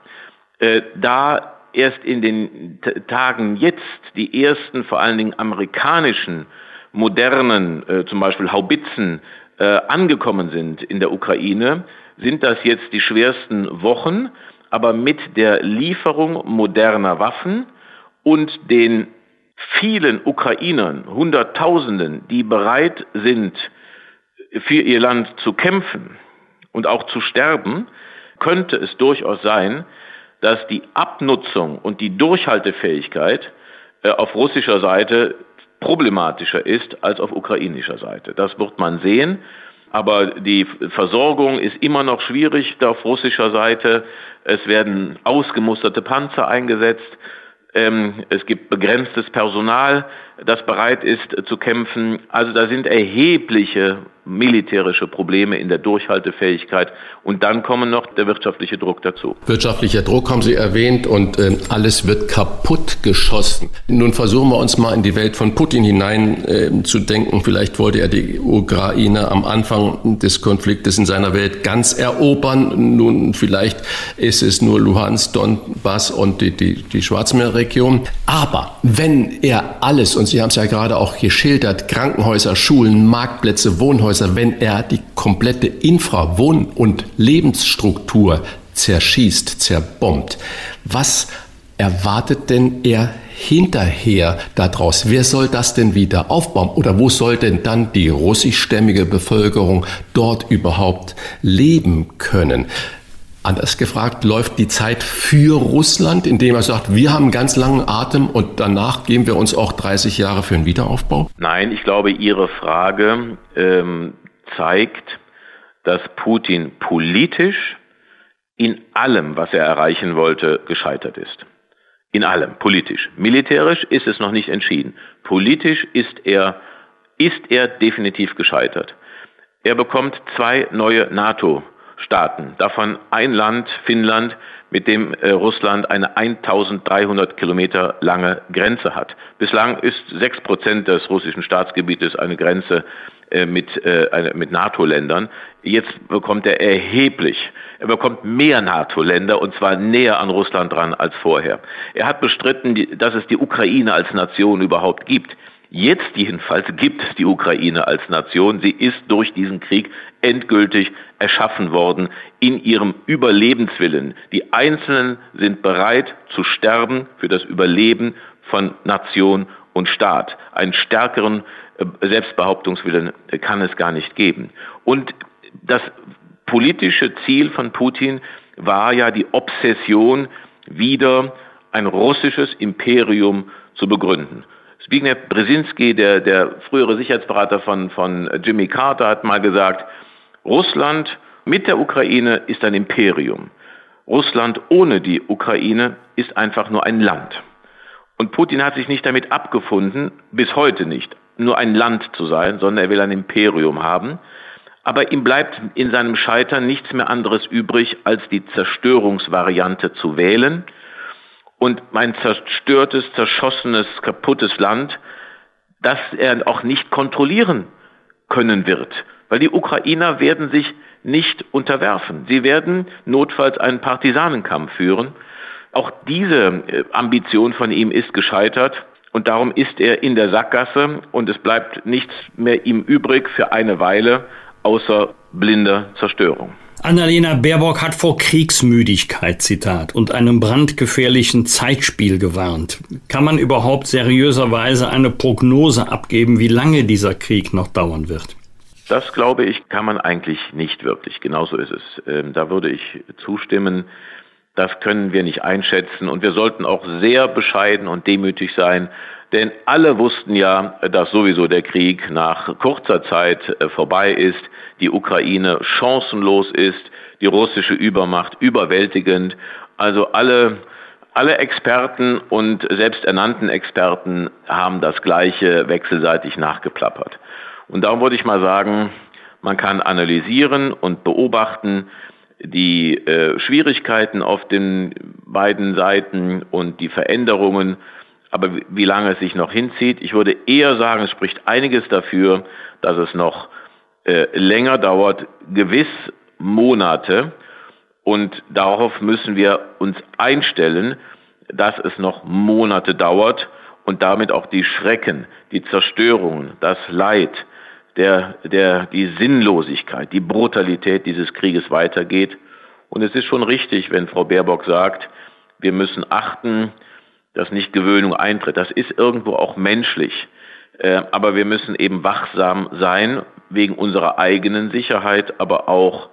[SPEAKER 8] Da erst in den Tagen jetzt die ersten, vor allen Dingen amerikanischen, modernen, zum Beispiel Haubitzen, äh, angekommen sind in der Ukraine, sind das jetzt die schwersten Wochen, aber mit der Lieferung moderner Waffen und den vielen Ukrainern, Hunderttausenden, die bereit sind, für ihr Land zu kämpfen und auch zu sterben, könnte es durchaus sein, dass die Abnutzung und die Durchhaltefähigkeit äh, auf russischer Seite problematischer ist als auf ukrainischer Seite. Das wird man sehen. Aber die Versorgung ist immer noch schwierig auf russischer Seite. Es werden ausgemusterte Panzer eingesetzt. Ähm, es gibt begrenztes Personal, das bereit ist zu kämpfen. Also da sind erhebliche militärische Probleme in der Durchhaltefähigkeit und dann kommen noch der wirtschaftliche Druck dazu.
[SPEAKER 3] Wirtschaftlicher Druck haben Sie erwähnt und äh, alles wird kaputt geschossen. Nun versuchen wir uns mal in die Welt von Putin hinein äh, zu denken. Vielleicht wollte er die Ukraine am Anfang des Konfliktes in seiner Welt ganz erobern. Nun vielleicht ist es nur Luhansk, Donbass und die, die, die Schwarzmeerregion. Aber wenn er alles, und Sie haben es ja gerade auch geschildert, Krankenhäuser, Schulen, Marktplätze, Wohnhäuser, wenn er die komplette Infra-, Wohn- und Lebensstruktur zerschießt, zerbombt, was erwartet denn er hinterher daraus? Wer soll das denn wieder aufbauen? Oder wo soll denn dann die russischstämmige Bevölkerung dort überhaupt leben können? Anders gefragt, läuft die Zeit für Russland, indem er sagt, wir haben einen ganz langen Atem und danach geben wir uns auch 30 Jahre für einen Wiederaufbau?
[SPEAKER 8] Nein, ich glaube, Ihre Frage ähm, zeigt, dass Putin politisch in allem, was er erreichen wollte, gescheitert ist. In allem, politisch. Militärisch ist es noch nicht entschieden. Politisch ist er, ist er definitiv gescheitert. Er bekommt zwei neue NATO- Staaten, davon ein Land, Finnland, mit dem äh, Russland eine 1300 Kilometer lange Grenze hat. Bislang ist sechs Prozent des russischen Staatsgebietes eine Grenze äh, mit, äh, mit NATO-Ländern. Jetzt bekommt er erheblich, er bekommt mehr NATO-Länder und zwar näher an Russland dran als vorher. Er hat bestritten, dass es die Ukraine als Nation überhaupt gibt. Jetzt jedenfalls gibt es die Ukraine als Nation. Sie ist durch diesen Krieg endgültig erschaffen worden in ihrem Überlebenswillen. Die Einzelnen sind bereit zu sterben für das Überleben von Nation und Staat. Einen stärkeren äh, Selbstbehauptungswillen kann es gar nicht geben. Und das politische Ziel von Putin war ja die Obsession, wieder ein russisches Imperium zu begründen. Zbigniew Brzezinski, der, der frühere Sicherheitsberater von, von Jimmy Carter, hat mal gesagt, Russland mit der Ukraine ist ein Imperium. Russland ohne die Ukraine ist einfach nur ein Land. Und Putin hat sich nicht damit abgefunden, bis heute nicht, nur ein Land zu sein, sondern er will ein Imperium haben. Aber ihm bleibt in seinem Scheitern nichts mehr anderes übrig, als die Zerstörungsvariante zu wählen und mein zerstörtes, zerschossenes, kaputtes Land, das er auch nicht kontrollieren können wird. Weil die Ukrainer werden sich nicht unterwerfen. Sie werden notfalls einen Partisanenkampf führen. Auch diese äh, Ambition von ihm ist gescheitert. Und darum ist er in der Sackgasse und es bleibt nichts mehr ihm übrig für eine Weile außer blinder Zerstörung.
[SPEAKER 4] Annalena Baerbock hat vor Kriegsmüdigkeit, Zitat, und einem brandgefährlichen Zeitspiel gewarnt. Kann man überhaupt seriöserweise eine Prognose abgeben, wie lange dieser Krieg noch dauern wird?
[SPEAKER 8] Das glaube ich, kann man eigentlich nicht wirklich. Genauso ist es. Ähm, da würde ich zustimmen. Das können wir nicht einschätzen und wir sollten auch sehr bescheiden und demütig sein, denn alle wussten ja, dass sowieso der Krieg nach kurzer Zeit äh, vorbei ist, die Ukraine chancenlos ist, die russische Übermacht überwältigend. Also alle, alle Experten und selbsternannten Experten haben das Gleiche wechselseitig nachgeplappert. Und darum würde ich mal sagen, man kann analysieren und beobachten, die äh, Schwierigkeiten auf den beiden Seiten und die Veränderungen, aber wie lange es sich noch hinzieht, ich würde eher sagen, es spricht einiges dafür, dass es noch äh, länger dauert, gewiss Monate. Und darauf müssen wir uns einstellen, dass es noch Monate dauert und damit auch die Schrecken, die Zerstörungen, das Leid, der, der, die Sinnlosigkeit, die Brutalität dieses Krieges weitergeht. Und es ist schon richtig, wenn Frau Baerbock sagt, wir müssen achten, dass nicht Gewöhnung eintritt. Das ist irgendwo auch menschlich. Äh, aber wir müssen eben wachsam sein, wegen unserer eigenen Sicherheit, aber auch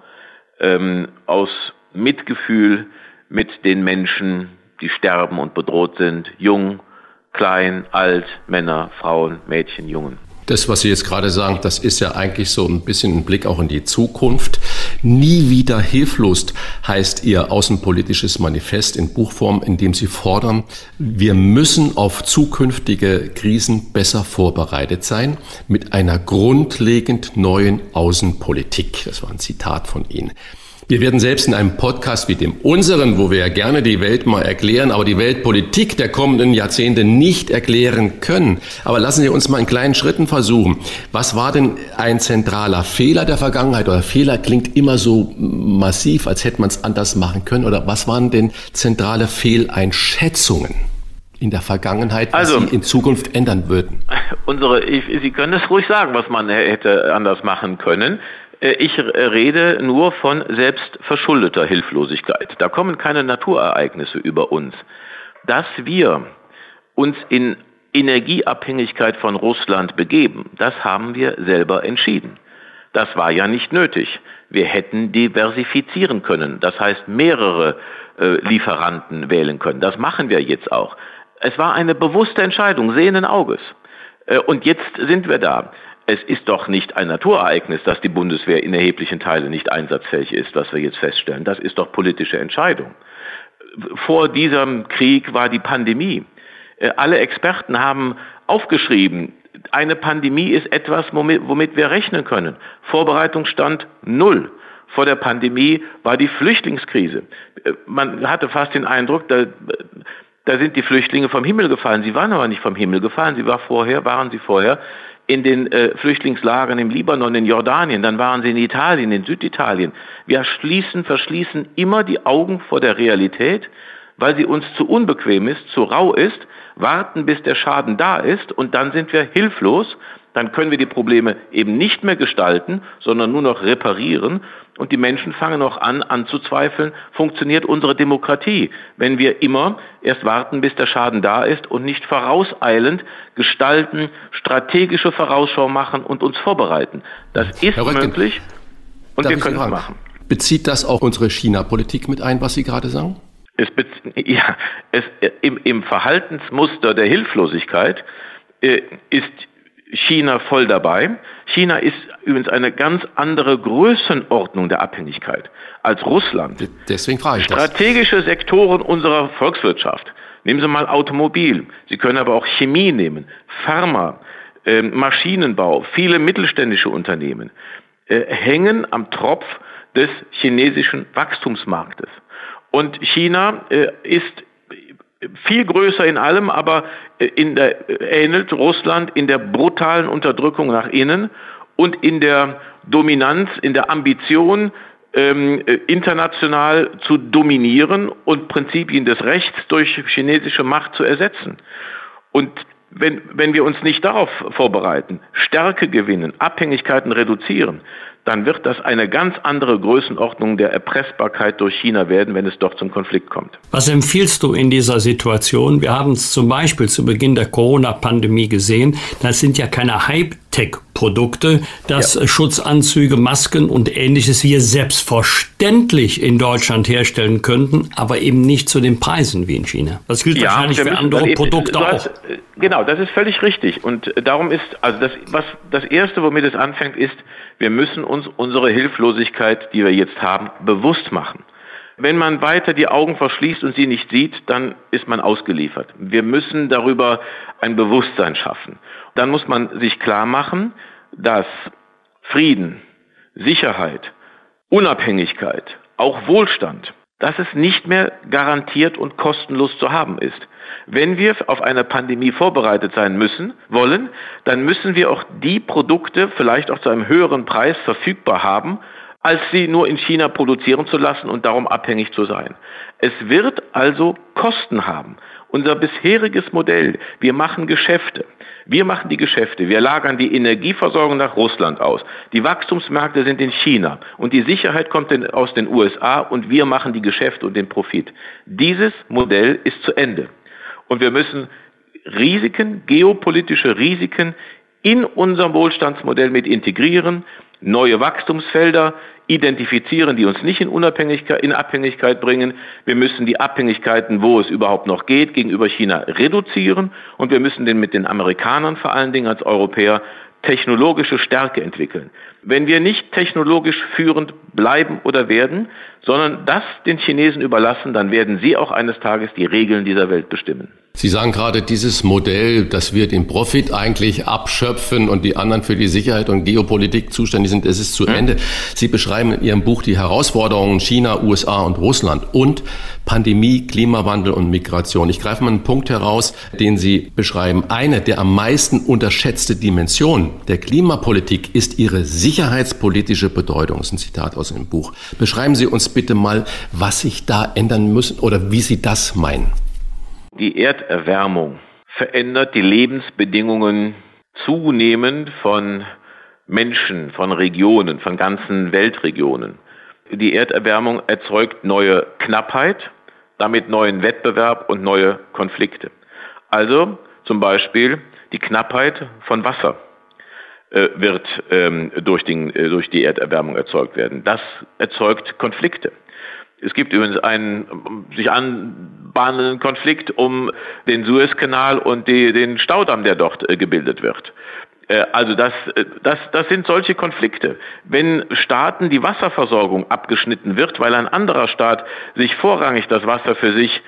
[SPEAKER 8] ähm, aus Mitgefühl mit den Menschen, die sterben und bedroht sind, jung, klein, alt, Männer, Frauen, Mädchen, Jungen.
[SPEAKER 3] Das, was Sie jetzt gerade sagen, das ist ja eigentlich so ein bisschen ein Blick auch in die Zukunft. Nie wieder hilflos heißt Ihr außenpolitisches Manifest in Buchform, in dem Sie fordern, wir müssen auf zukünftige Krisen besser vorbereitet sein mit einer grundlegend neuen Außenpolitik. Das war ein Zitat von Ihnen. Wir werden selbst in einem Podcast wie dem unseren, wo wir ja gerne die Welt mal erklären, aber die Weltpolitik der kommenden Jahrzehnte nicht erklären können. Aber lassen Sie uns mal in kleinen Schritten versuchen. Was war denn ein zentraler Fehler der Vergangenheit? Oder Fehler klingt immer so massiv, als hätte man es anders machen können. Oder was waren denn zentrale Fehleinschätzungen? in der Vergangenheit, was also, Sie in Zukunft ändern würden?
[SPEAKER 8] Unsere, ich, Sie können es ruhig sagen, was man hätte anders machen können. Äh, ich rede nur von selbstverschuldeter Hilflosigkeit. Da kommen keine Naturereignisse über uns. Dass wir uns in Energieabhängigkeit von Russland begeben, das haben wir selber entschieden. Das war ja nicht nötig. Wir hätten diversifizieren können, das heißt mehrere äh, Lieferanten wählen können. Das machen wir jetzt auch. Es war eine bewusste Entscheidung, sehenden Auges. Äh, und jetzt sind wir da. Es ist doch nicht ein Naturereignis, dass die Bundeswehr in erheblichen Teilen nicht einsatzfähig ist, was wir jetzt feststellen. Das ist doch politische Entscheidung. Vor diesem Krieg war die Pandemie. Äh, alle Experten haben aufgeschrieben, eine Pandemie ist etwas, womit, wir rechnen können. Vorbereitungsstand null. vor der Pandemie war die Flüchtlingskrise. Äh, man hatte fast den Eindruck, da, da sind die Flüchtlinge vom Himmel gefallen. Sie waren aber nicht vom Himmel gefallen. Sie war vorher, waren sie vorher in den äh, Flüchtlingslagern im Libanon, in Jordanien, dann waren sie in Italien, in Süditalien. Wir schließen, verschließen immer die Augen vor der Realität, weil sie uns zu unbequem ist, zu rau ist, warten, bis der Schaden da ist und dann sind wir hilflos dann können wir die Probleme eben nicht mehr gestalten, sondern nur noch reparieren. Und die Menschen fangen auch an, anzuzweifeln, funktioniert unsere Demokratie, wenn wir immer erst warten, bis der Schaden da ist und nicht vorauseilend gestalten, strategische Vorausschau machen und uns vorbereiten. Das ist möglich und wir können es machen.
[SPEAKER 3] Bezieht das auch unsere China-Politik mit ein, was Sie gerade sagen?
[SPEAKER 8] Es, ja, es, im, im Verhaltensmuster der Hilflosigkeit äh, ist China voll dabei. China ist übrigens eine ganz andere Größenordnung der Abhängigkeit als Russland.
[SPEAKER 3] Deswegen frage ich
[SPEAKER 8] Strategische das. Sektoren unserer Volkswirtschaft. Nehmen Sie mal Automobil. Sie können aber auch Chemie nehmen, Pharma, äh, Maschinenbau, viele mittelständische Unternehmen äh, hängen am Tropf des chinesischen Wachstumsmarktes. Und China äh, ist viel größer in allem, aber äh, in der, ähnelt Russland in der brutalen Unterdrückung nach innen und in der Dominanz, in der Ambition, ähm, äh, international zu dominieren und Prinzipien des Rechts durch chinesische Macht zu ersetzen. Und wenn, wenn wir uns nicht darauf vorbereiten, Stärke gewinnen, Abhängigkeiten reduzieren, dann wird das eine ganz andere Größenordnung der Erpressbarkeit durch China werden, wenn es doch zum Konflikt kommt.
[SPEAKER 4] Was empfiehlst du in dieser Situation? Wir haben es zum Beispiel zu Beginn der Corona-Pandemie gesehen. Das sind ja keine Hightech-Produkte, dass ja. Schutzanzüge, Masken und ähnliches wir selbstverständlich in Deutschland herstellen könnten, aber eben nicht zu den Preisen wie in China. Das gilt ja, wahrscheinlich für andere Produkte auch. Hast,
[SPEAKER 8] genau, das ist völlig richtig. Und darum ist, also das, was, das Erste, womit es anfängt, ist, wir müssen uns unsere Hilflosigkeit, die wir jetzt haben, bewusst machen. Wenn man weiter die Augen verschließt und sie nicht sieht, dann ist man ausgeliefert. Wir müssen darüber ein Bewusstsein schaffen. Dann muss man sich klar machen, dass Frieden, Sicherheit, Unabhängigkeit, auch Wohlstand, dass es nicht mehr garantiert und kostenlos zu haben ist. Wenn wir auf eine Pandemie vorbereitet sein müssen, wollen, dann müssen wir auch die Produkte vielleicht auch zu einem höheren Preis verfügbar haben, als sie nur in China produzieren zu lassen und darum abhängig zu sein. Es wird also Kosten haben. Unser bisheriges Modell, wir machen Geschäfte. Wir machen die Geschäfte, wir lagern die Energieversorgung nach Russland aus. Die Wachstumsmärkte sind in China und die Sicherheit kommt aus den USA und wir machen die Geschäfte und den Profit. Dieses Modell ist zu Ende. Und wir müssen Risiken, geopolitische Risiken in unserem Wohlstandsmodell mit integrieren, neue Wachstumsfelder identifizieren, die uns nicht in Unabhängigkeit, in Abhängigkeit bringen. Wir müssen die Abhängigkeiten, wo es überhaupt noch geht, gegenüber China reduzieren und wir müssen den mit den Amerikanern vor allen Dingen als Europäer technologische Stärke entwickeln. Wenn wir nicht technologisch führend bleiben oder werden, sondern das den Chinesen überlassen, dann werden sie auch eines Tages die Regeln dieser Welt bestimmen.
[SPEAKER 3] Sie sagen gerade, dieses Modell, dass wir den Profit eigentlich abschöpfen und die anderen für die Sicherheit und Geopolitik zuständig sind, es ist zu hm. Ende. Sie beschreiben in Ihrem Buch die Herausforderungen China, USA und Russland und Pandemie, Klimawandel und Migration. Ich greife mal einen Punkt heraus, den Sie beschreiben. Eine der am meisten unterschätzte Dimensionen der Klimapolitik ist ihre sicherheitspolitische Bedeutung. Das ist ein Zitat aus dem Buch. Beschreiben Sie uns bitte mal, was sich da ändern müssen oder wie Sie das meinen.
[SPEAKER 8] Die Erderwärmung verändert die Lebensbedingungen zunehmend von Menschen, von Regionen, von ganzen Weltregionen. Die Erderwärmung erzeugt neue Knappheit, damit neuen Wettbewerb und neue Konflikte. Also zum Beispiel die Knappheit von Wasser äh, wird ähm, durch, den, äh, durch die Erderwärmung erzeugt werden. Das erzeugt Konflikte. Es gibt übrigens einen sich anbahnenden Konflikt um den Suezkanal und die, den Staudamm, der dort äh, gebildet wird. Äh, also das, äh, das, das sind solche Konflikte. Wenn Staaten die Wasserversorgung abgeschnitten wird, weil ein anderer Staat sich vorrangig das Wasser für sich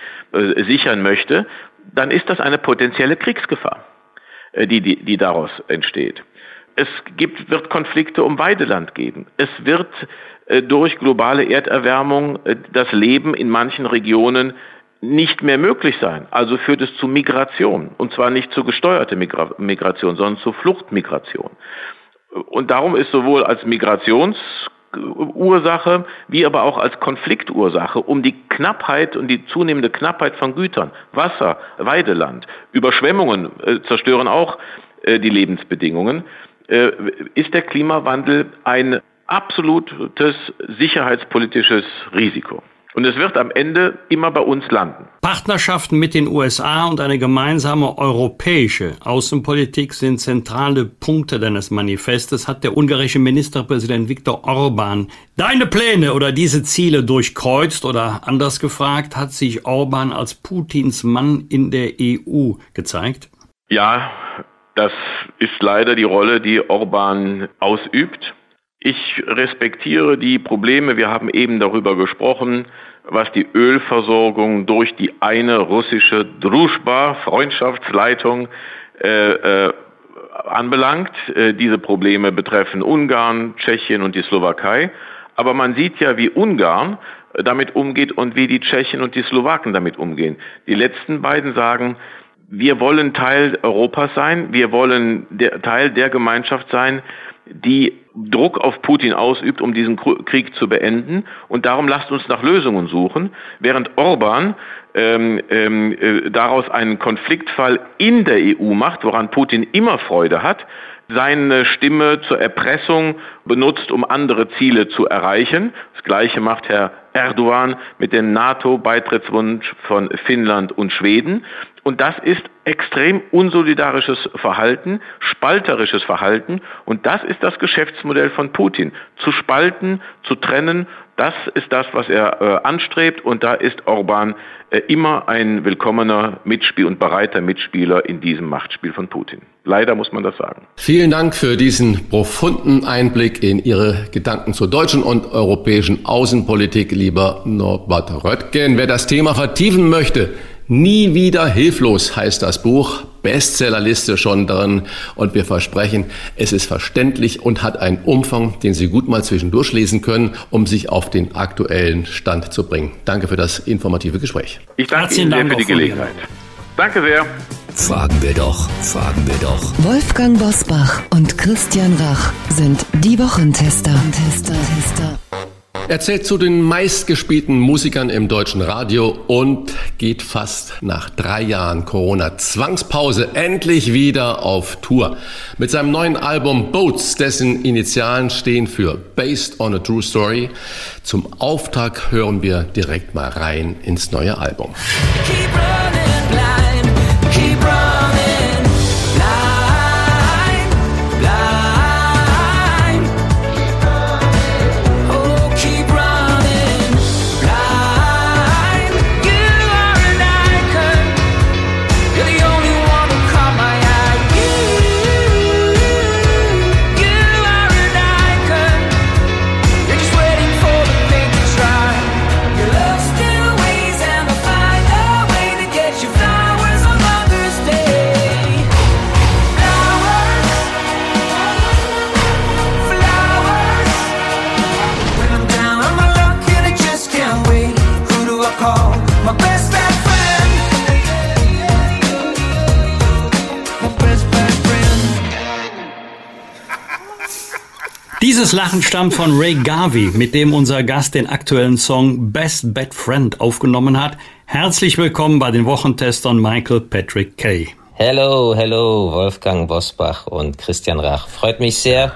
[SPEAKER 8] sichern möchte, dann ist das eine potenzielle Kriegsgefahr, die, die, die daraus entsteht. es gibt, wird Konflikte um Weideland geben. Es wird durch globale Erderwärmung äh, das Leben in manchen Regionen nicht mehr möglich sein. Also führt es zu Migration. Und zwar nicht zu gesteuerter Migra Migration, sondern zu Fluchtmigration. Und darum ist sowohl als Migrationsursache wie aber auch als Konfliktursache um die Knappheit und die zunehmende Knappheit von Gütern, Wasser, Weideland, Überschwemmungen äh, zerstören auch äh, die Lebensbedingungen, äh, ist der Klimawandel ein absolutes sicherheitspolitisches Risiko. Und es wird am Ende immer bei uns landen.
[SPEAKER 4] Partnerschaften mit den USA und eine gemeinsame europäische Außenpolitik sind zentrale Punkte deines Manifestes, hat der ungarische Ministerpräsident Viktor Orban deine Pläne oder diese Ziele durchkreuzt oder anders gefragt, hat sich Orban als Putins Mann in der EU gezeigt?
[SPEAKER 8] Ja, das ist leider die Rolle, die Orban ausübt. Ich respektiere die Probleme. Wir haben eben darüber gesprochen, was die Ölversorgung durch die eine russische Druschba, Freundschaftsleitung, äh, äh, anbelangt. Äh, diese Probleme betreffen Ungarn, Tschechien und die Slowakei. Aber man sieht ja, wie Ungarn damit umgeht und wie die Tschechen und die Slowaken damit umgehen. Die letzten beiden sagen, wir wollen Teil Europas sein, wir wollen der, Teil der Gemeinschaft sein, die Druck auf Putin ausübt, um diesen Krieg zu beenden. Und darum lasst uns nach Lösungen suchen, während Orban ähm, ähm, äh, daraus einen Konfliktfall in der EU macht, woran Putin immer Freude hat, seine Stimme zur Erpressung benutzt, um andere Ziele zu erreichen. Das Gleiche macht Herr Erdogan mit dem NATO-Beitrittswunsch von Finnland und Schweden. Und das ist extrem unsolidarisches Verhalten, spalterisches Verhalten. Und das ist das Geschäftsmodell von Putin. Zu spalten, zu trennen, das ist das, was er äh, anstrebt. Und da ist Orban äh, immer ein willkommener Mitspiel und bereiter Mitspieler in diesem Machtspiel von Putin. Leider muss man das sagen.
[SPEAKER 3] Vielen Dank für diesen profunden Einblick in Ihre Gedanken zur deutschen und europäischen Außenpolitik, lieber Norbert Röttgen. Wer das Thema vertiefen möchte, Nie wieder hilflos heißt das Buch, Bestsellerliste schon drin und wir versprechen, es ist verständlich und hat einen Umfang, den Sie gut mal zwischendurch lesen können, um sich auf den aktuellen Stand zu bringen. Danke für das informative Gespräch.
[SPEAKER 8] Ich danke Ihnen sehr für die Gelegenheit. Danke sehr.
[SPEAKER 2] Fragen wir doch, fragen wir doch.
[SPEAKER 1] Wolfgang Bosbach und Christian Rach sind die Wochentester. Tester, Tester.
[SPEAKER 3] Er zählt zu den meistgespielten Musikern im deutschen Radio und geht fast nach drei Jahren Corona-Zwangspause endlich wieder auf Tour. Mit seinem neuen Album Boats, dessen Initialen stehen für Based on a True Story. Zum Auftakt hören wir direkt mal rein ins neue Album.
[SPEAKER 4] Dieses Lachen stammt von Ray Garvey, mit dem unser Gast den aktuellen Song Best Bad Friend aufgenommen hat. Herzlich willkommen bei den Wochentestern Michael Patrick Kay.
[SPEAKER 9] Hello, hello, Wolfgang Bosbach und Christian Rach. Freut mich sehr,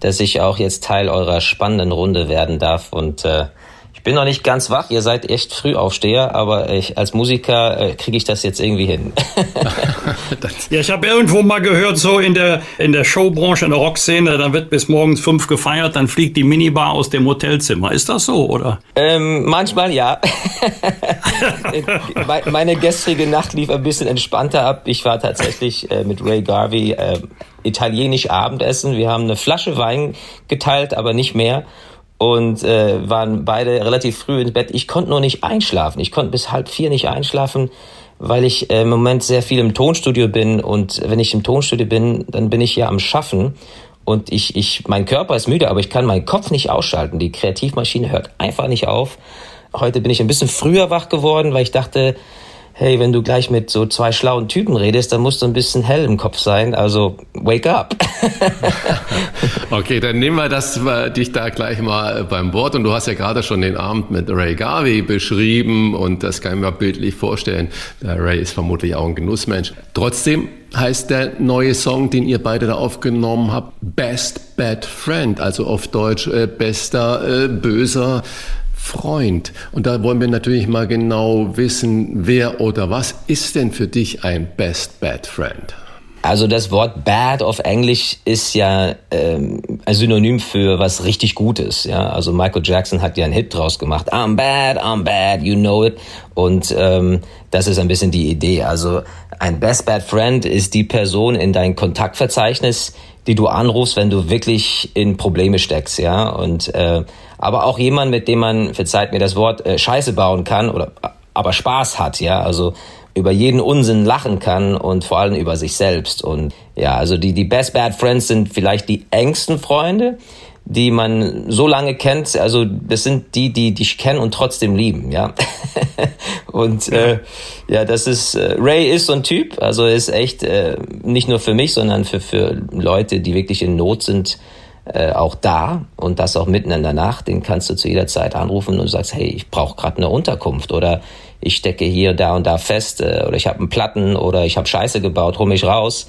[SPEAKER 9] dass ich auch jetzt Teil eurer spannenden Runde werden darf und äh, ich bin noch nicht ganz wach, ihr seid echt Frühaufsteher, aber ich, als Musiker äh, kriege ich das jetzt irgendwie hin.
[SPEAKER 4] ja, ich habe irgendwo mal gehört, so in der, in der Showbranche, in der Rockszene, dann wird bis morgens fünf gefeiert, dann fliegt die Minibar aus dem Hotelzimmer. Ist das so, oder?
[SPEAKER 9] Ähm, manchmal ja. Meine gestrige Nacht lief ein bisschen entspannter ab. Ich war tatsächlich äh, mit Ray Garvey äh, italienisch Abendessen. Wir haben eine Flasche Wein geteilt, aber nicht mehr und äh, waren beide relativ früh ins Bett. Ich konnte nur nicht einschlafen. Ich konnte bis halb vier nicht einschlafen, weil ich äh, im Moment sehr viel im Tonstudio bin. Und wenn ich im Tonstudio bin, dann bin ich ja am Schaffen. und ich, ich, mein Körper ist müde, aber ich kann meinen Kopf nicht ausschalten. Die Kreativmaschine hört einfach nicht auf. Heute bin ich ein bisschen früher wach geworden, weil ich dachte, hey, wenn du gleich mit so zwei schlauen Typen redest, dann musst du ein bisschen hell im Kopf sein. Also wake up.
[SPEAKER 3] okay, dann nehmen wir das dich da gleich mal beim Wort. Und du hast ja gerade schon den Abend mit Ray Garvey beschrieben und das kann ich mir bildlich vorstellen. Der Ray ist vermutlich auch ein Genussmensch. Trotzdem heißt der neue Song, den ihr beide da aufgenommen habt, Best Bad Friend, also auf Deutsch äh, bester äh, böser Freund. Und da wollen wir natürlich mal genau wissen, wer oder was ist denn für dich ein Best Bad Friend?
[SPEAKER 9] Also das Wort bad auf Englisch ist ja ähm, ein Synonym für was richtig Gutes. Ja, also Michael Jackson hat ja einen Hit draus gemacht. I'm bad, I'm bad, you know it. Und ähm, das ist ein bisschen die Idee. Also ein Best Bad Friend ist die Person in dein Kontaktverzeichnis, die du anrufst, wenn du wirklich in Probleme steckst. Ja, und äh, aber auch jemand, mit dem man, verzeiht mir das Wort, äh, Scheiße bauen kann oder aber Spaß hat. Ja, also über jeden Unsinn lachen kann und vor allem über sich selbst. Und ja, also die, die Best Bad Friends sind vielleicht die engsten Freunde, die man so lange kennt. Also das sind die, die dich kennen und trotzdem lieben, ja. und äh, ja, das ist äh, Ray ist so ein Typ. Also ist echt äh, nicht nur für mich, sondern für für Leute, die wirklich in Not sind. Äh, auch da und das auch mitten in der Nacht, den kannst du zu jeder Zeit anrufen und sagst, hey, ich brauche gerade eine Unterkunft oder ich stecke hier, da und da fest äh, oder ich habe einen Platten oder ich habe Scheiße gebaut, hol mich raus.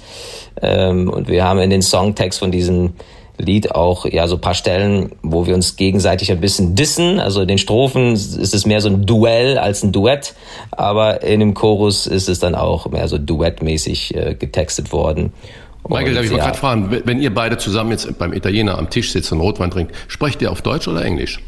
[SPEAKER 9] Ähm, und wir haben in den Songtext von diesem Lied auch ja so paar Stellen, wo wir uns gegenseitig ein bisschen dissen. Also in den Strophen ist es mehr so ein Duell als ein Duett, aber in dem Chorus ist es dann auch mehr so duettmäßig äh, getextet worden.
[SPEAKER 3] Michael, und, darf ich ja, mal gerade fragen, wenn ihr beide zusammen jetzt beim Italiener am Tisch sitzt und Rotwein trinkt, sprecht ihr auf Deutsch oder Englisch?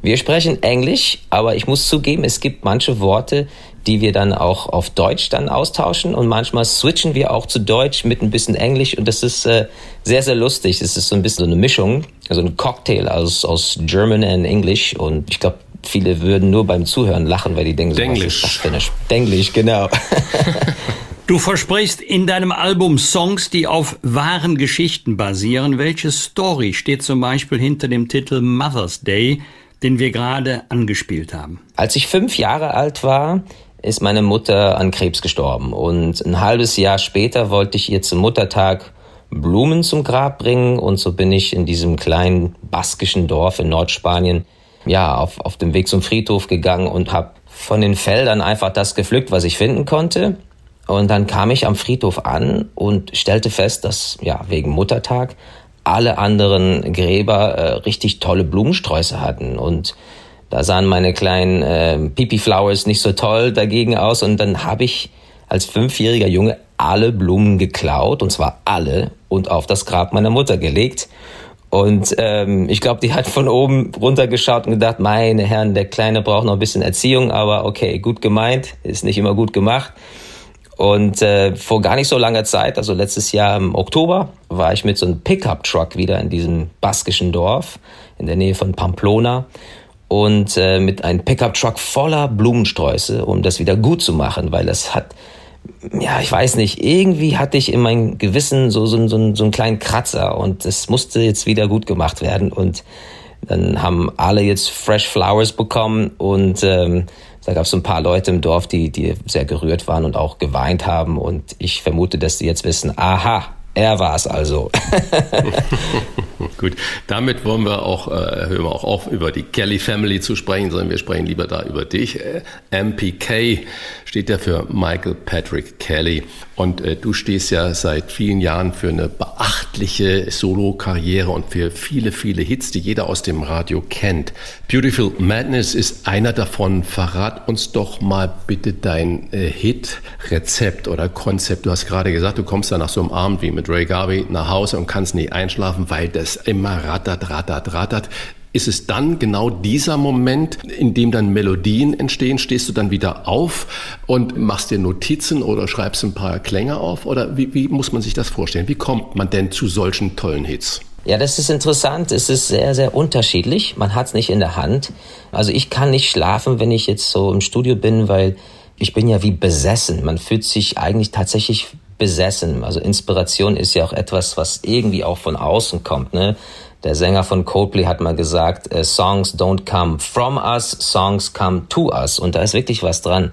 [SPEAKER 9] Wir sprechen Englisch, aber ich muss zugeben, es gibt manche Worte, die wir dann auch auf Deutsch dann austauschen und manchmal switchen wir auch zu Deutsch mit ein bisschen Englisch und das ist äh, sehr, sehr lustig. Es ist so ein bisschen so eine Mischung, also ein Cocktail aus, aus German und Englisch und ich glaube, viele würden nur beim Zuhören lachen, weil die denken, so,
[SPEAKER 3] Denglisch. was ist
[SPEAKER 9] das Denglisch, genau.
[SPEAKER 4] Du versprichst in deinem Album Songs, die auf wahren Geschichten basieren. Welche Story steht zum Beispiel hinter dem Titel Mother's Day? den wir gerade angespielt haben.
[SPEAKER 9] Als ich fünf Jahre alt war, ist meine Mutter an Krebs gestorben. Und ein halbes Jahr später wollte ich ihr zum Muttertag Blumen zum Grab bringen. Und so bin ich in diesem kleinen baskischen Dorf in Nordspanien ja, auf, auf dem Weg zum Friedhof gegangen und habe von den Feldern einfach das gepflückt, was ich finden konnte. Und dann kam ich am Friedhof an und stellte fest, dass ja wegen Muttertag alle anderen Gräber äh, richtig tolle Blumensträuße hatten und da sahen meine kleinen äh, Pipi Flowers nicht so toll dagegen aus. Und dann habe ich als fünfjähriger Junge alle Blumen geklaut und zwar alle und auf das Grab meiner Mutter gelegt. Und ähm, ich glaube, die hat von oben runtergeschaut und gedacht, meine Herren, der Kleine braucht noch ein bisschen Erziehung, aber okay, gut gemeint, ist nicht immer gut gemacht. Und äh, vor gar nicht so langer Zeit, also letztes Jahr im Oktober, war ich mit so einem Pickup-Truck wieder in diesem baskischen Dorf in der Nähe von Pamplona und äh, mit einem Pickup-Truck voller Blumensträuße, um das wieder gut zu machen, weil das hat, ja, ich weiß nicht, irgendwie hatte ich in meinem Gewissen so, so, so, so einen kleinen Kratzer und es musste jetzt wieder gut gemacht werden und dann haben alle jetzt Fresh Flowers bekommen und ähm, da gab es ein paar Leute im Dorf, die, die sehr gerührt waren und auch geweint haben. Und ich vermute, dass die jetzt wissen, aha, er war es also.
[SPEAKER 3] Gut, damit wollen wir auch, äh, hören wir auch auf, über die Kelly Family zu sprechen, sondern wir sprechen lieber da über dich. Äh, MPK steht ja für Michael Patrick Kelly. Und äh, du stehst ja seit vielen Jahren für eine beachtliche Solo-Karriere und für viele, viele Hits, die jeder aus dem Radio kennt. Beautiful Madness ist einer davon. Verrat uns doch mal bitte dein äh, Hit-Rezept oder Konzept. Du hast gerade gesagt, du kommst da nach so einem Abend wie mit Ray Garvey nach Hause und kannst nicht einschlafen, weil das immer rattert, rattert, rattert. Ist es dann genau dieser Moment, in dem dann Melodien entstehen? Stehst du dann wieder auf und machst dir Notizen oder schreibst ein paar Klänge auf? Oder wie, wie muss man sich das vorstellen? Wie kommt man denn zu solchen tollen Hits?
[SPEAKER 9] Ja, das ist interessant. Es ist sehr, sehr unterschiedlich. Man hat es nicht in der Hand. Also ich kann nicht schlafen, wenn ich jetzt so im Studio bin, weil ich bin ja wie besessen. Man fühlt sich eigentlich tatsächlich besessen. Also Inspiration ist ja auch etwas, was irgendwie auch von außen kommt. Ne? Der Sänger von Coldplay hat mal gesagt, äh, Songs don't come from us, Songs come to us. Und da ist wirklich was dran.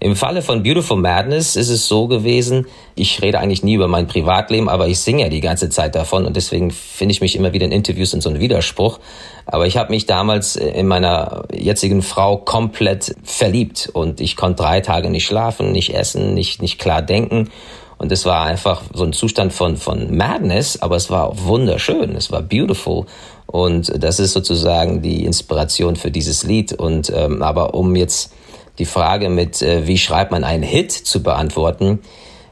[SPEAKER 9] Im Falle von Beautiful Madness ist es so gewesen, ich rede eigentlich nie über mein Privatleben, aber ich singe ja die ganze Zeit davon und deswegen finde ich mich immer wieder in Interviews in so einen Widerspruch. Aber ich habe mich damals in meiner jetzigen Frau komplett verliebt und ich konnte drei Tage nicht schlafen, nicht essen, nicht, nicht klar denken. Und es war einfach so ein Zustand von, von Madness, aber es war wunderschön, es war beautiful. Und das ist sozusagen die Inspiration für dieses Lied. Und ähm, aber um jetzt die Frage mit, äh, wie schreibt man einen Hit zu beantworten,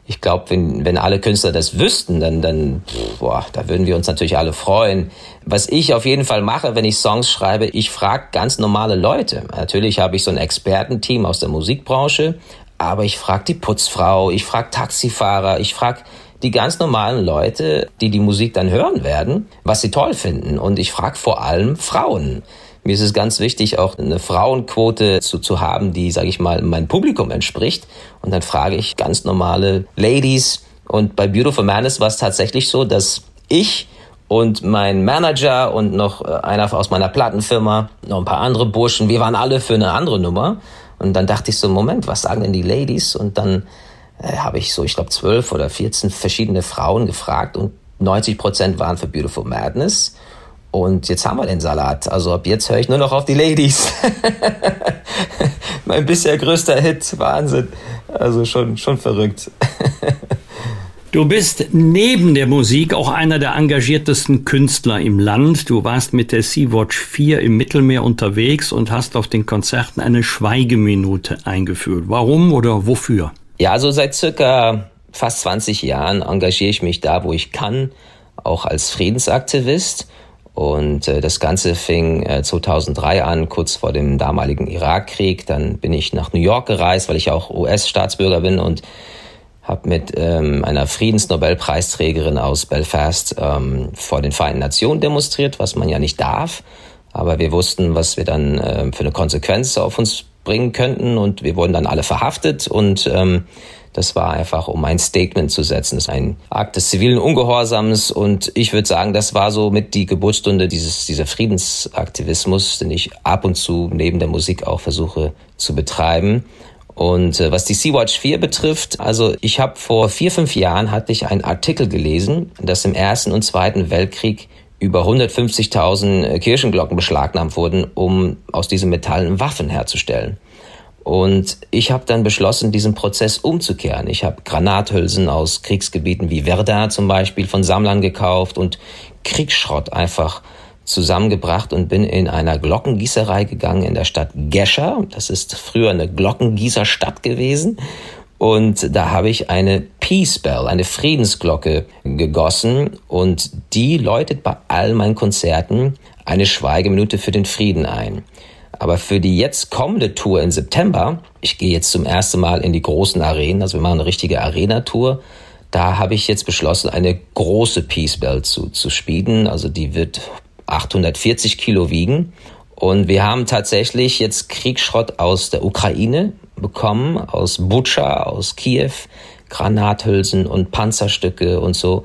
[SPEAKER 9] ich glaube, wenn, wenn alle Künstler das wüssten, dann, dann boah, da würden wir uns natürlich alle freuen. Was ich auf jeden Fall mache, wenn ich Songs schreibe, ich frage ganz normale Leute. Natürlich habe ich so ein Expertenteam aus der Musikbranche, aber ich frage die Putzfrau, ich frage Taxifahrer, ich frage die ganz normalen Leute, die die Musik dann hören werden, was sie toll finden. Und ich frage vor allem Frauen. Mir ist es ganz wichtig, auch eine Frauenquote zu, zu haben, die, sage ich mal, meinem Publikum entspricht. Und dann frage ich ganz normale Ladies. Und bei Beautiful Madness war es tatsächlich so, dass ich und mein Manager und noch äh, einer aus meiner Plattenfirma, noch ein paar andere Burschen, wir waren alle für eine andere Nummer. Und dann dachte ich so, Moment, was sagen denn die Ladies? Und dann äh, habe ich so, ich glaube, zwölf oder vierzehn verschiedene Frauen gefragt und 90 Prozent waren für Beautiful Madness. Und jetzt haben wir den Salat. Also ab jetzt höre ich nur noch auf die Ladies. mein bisher größter Hit. Wahnsinn. Also schon, schon verrückt.
[SPEAKER 4] Du bist neben der Musik auch einer der engagiertesten Künstler im Land. Du warst mit der Sea-Watch 4 im Mittelmeer unterwegs und hast auf den Konzerten eine Schweigeminute eingeführt. Warum oder wofür?
[SPEAKER 9] Ja, also seit circa fast 20 Jahren engagiere ich mich da, wo ich kann, auch als Friedensaktivist. Und äh, das Ganze fing äh, 2003 an, kurz vor dem damaligen Irakkrieg. Dann bin ich nach New York gereist, weil ich auch US-Staatsbürger bin und habe mit ähm, einer Friedensnobelpreisträgerin aus Belfast ähm, vor den Vereinten Nationen demonstriert, was man ja nicht darf. Aber wir wussten, was wir dann äh, für eine Konsequenz auf uns bringen könnten und wir wurden dann alle verhaftet und ähm, das war einfach, um ein Statement zu setzen. Das ist ein Akt des zivilen Ungehorsams und ich würde sagen, das war so mit die Geburtsstunde dieses, dieser Friedensaktivismus, den ich ab und zu neben der Musik auch versuche zu betreiben. Und äh, was die Sea-Watch 4 betrifft, also ich habe vor vier, fünf Jahren hatte ich einen Artikel gelesen, dass im Ersten und Zweiten Weltkrieg über 150.000 Kirchenglocken beschlagnahmt wurden, um aus diesen Metallen Waffen herzustellen. Und ich habe dann beschlossen, diesen Prozess umzukehren. Ich habe Granathülsen aus Kriegsgebieten wie Verda zum Beispiel von Sammlern gekauft und Kriegsschrott einfach zusammengebracht und bin in einer Glockengießerei gegangen in der Stadt Gescher. Das ist früher eine Glockengießerstadt gewesen. Und da habe ich eine Peace Bell, eine Friedensglocke gegossen und die läutet bei all meinen Konzerten eine Schweigeminute für den Frieden ein. Aber für die jetzt kommende Tour im September, ich gehe jetzt zum ersten Mal in die großen Arenen, also wir machen eine richtige Arena-Tour, da habe ich jetzt beschlossen, eine große Peace Bell zu, zu spielen. Also die wird 840 Kilo wiegen. Und wir haben tatsächlich jetzt Kriegsschrott aus der Ukraine bekommen, aus Butscha, aus Kiew, Granathülsen und Panzerstücke und so.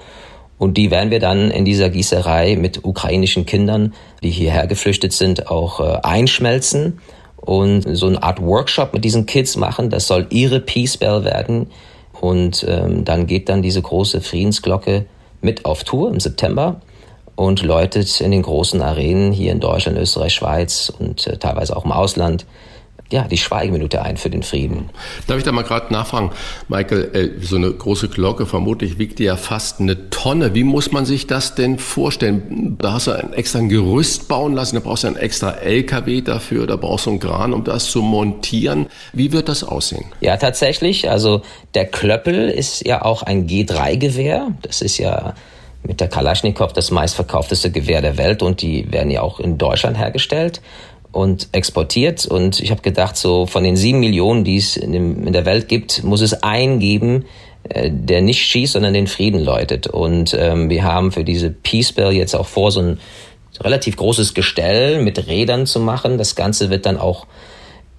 [SPEAKER 9] Und die werden wir dann in dieser Gießerei mit ukrainischen Kindern, die hierher geflüchtet sind, auch äh, einschmelzen und so eine Art Workshop mit diesen Kids machen. Das soll ihre Peace Bell werden. Und ähm, dann geht dann diese große Friedensglocke mit auf Tour im September und läutet in den großen Arenen hier in Deutschland, Österreich, Schweiz und äh, teilweise auch im Ausland ja, die Schweigeminute ein für den Frieden.
[SPEAKER 3] Darf ich da mal gerade nachfragen, Michael, äh, so eine große Glocke vermutlich wiegt ja fast eine Tonne. Wie muss man sich das denn vorstellen? Da hast du ein extra ein Gerüst bauen lassen, da brauchst du einen extra LKW dafür, da brauchst du einen Kran, um das zu montieren. Wie wird das aussehen?
[SPEAKER 9] Ja, tatsächlich. Also der Klöppel ist ja auch ein G3-Gewehr. Das ist ja mit der Kalaschnikow das meistverkaufteste Gewehr der Welt und die werden ja auch in Deutschland hergestellt und exportiert. Und ich habe gedacht, so von den sieben Millionen, die es in, dem, in der Welt gibt, muss es einen geben, äh, der nicht schießt, sondern den Frieden läutet. Und ähm, wir haben für diese Peace Bell jetzt auch vor, so ein relativ großes Gestell mit Rädern zu machen. Das Ganze wird dann auch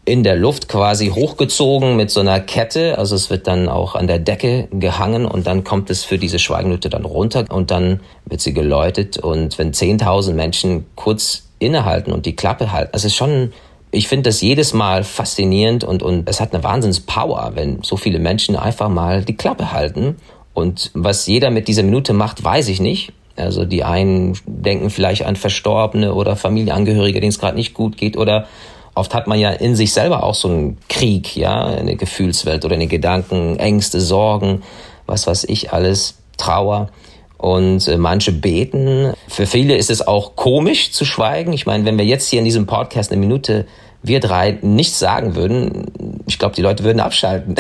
[SPEAKER 9] in der Luft quasi hochgezogen mit so einer Kette. Also es wird dann auch an der Decke gehangen und dann kommt es für diese Schweigenminute dann runter und dann wird sie geläutet. Und wenn 10.000 Menschen kurz innehalten und die Klappe halten, also es ist schon, ich finde das jedes Mal faszinierend und, und es hat eine Wahnsinnspower, wenn so viele Menschen einfach mal die Klappe halten. Und was jeder mit dieser Minute macht, weiß ich nicht. Also die einen denken vielleicht an Verstorbene oder Familienangehörige, denen es gerade nicht gut geht oder Oft hat man ja in sich selber auch so einen Krieg, ja, eine Gefühlswelt oder eine Gedanken, Ängste, Sorgen, was weiß ich alles, Trauer. Und äh, manche beten. Für viele ist es auch komisch zu schweigen. Ich meine, wenn wir jetzt hier in diesem Podcast eine Minute wir drei nichts sagen würden, ich glaube, die Leute würden abschalten.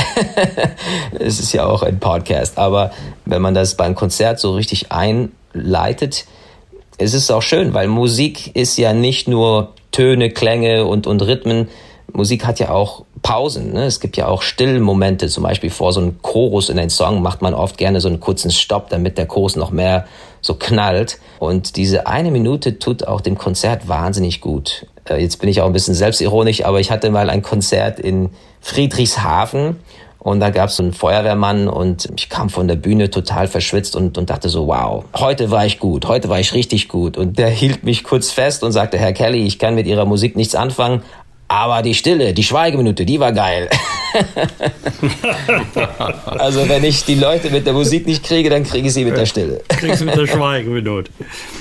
[SPEAKER 9] es ist ja auch ein Podcast. Aber wenn man das beim Konzert so richtig einleitet, es ist auch schön, weil Musik ist ja nicht nur Töne, Klänge und, und Rhythmen. Musik hat ja auch Pausen. Ne? Es gibt ja auch Stillmomente, zum Beispiel vor so einem Chorus in einem Song macht man oft gerne so einen kurzen Stopp, damit der Chorus noch mehr so knallt. Und diese eine Minute tut auch dem Konzert wahnsinnig gut. Äh, jetzt bin ich auch ein bisschen selbstironisch, aber ich hatte mal ein Konzert in Friedrichshafen und da gab es einen Feuerwehrmann und ich kam von der Bühne total verschwitzt und, und dachte so, wow, heute war ich gut, heute war ich richtig gut. Und der hielt mich kurz fest und sagte, Herr Kelly, ich kann mit Ihrer Musik nichts anfangen, aber die Stille, die Schweigeminute, die war geil. also wenn ich die Leute mit der Musik nicht kriege, dann kriege ich sie mit der Stille.
[SPEAKER 4] Kriegst du mit der Schweigeminute.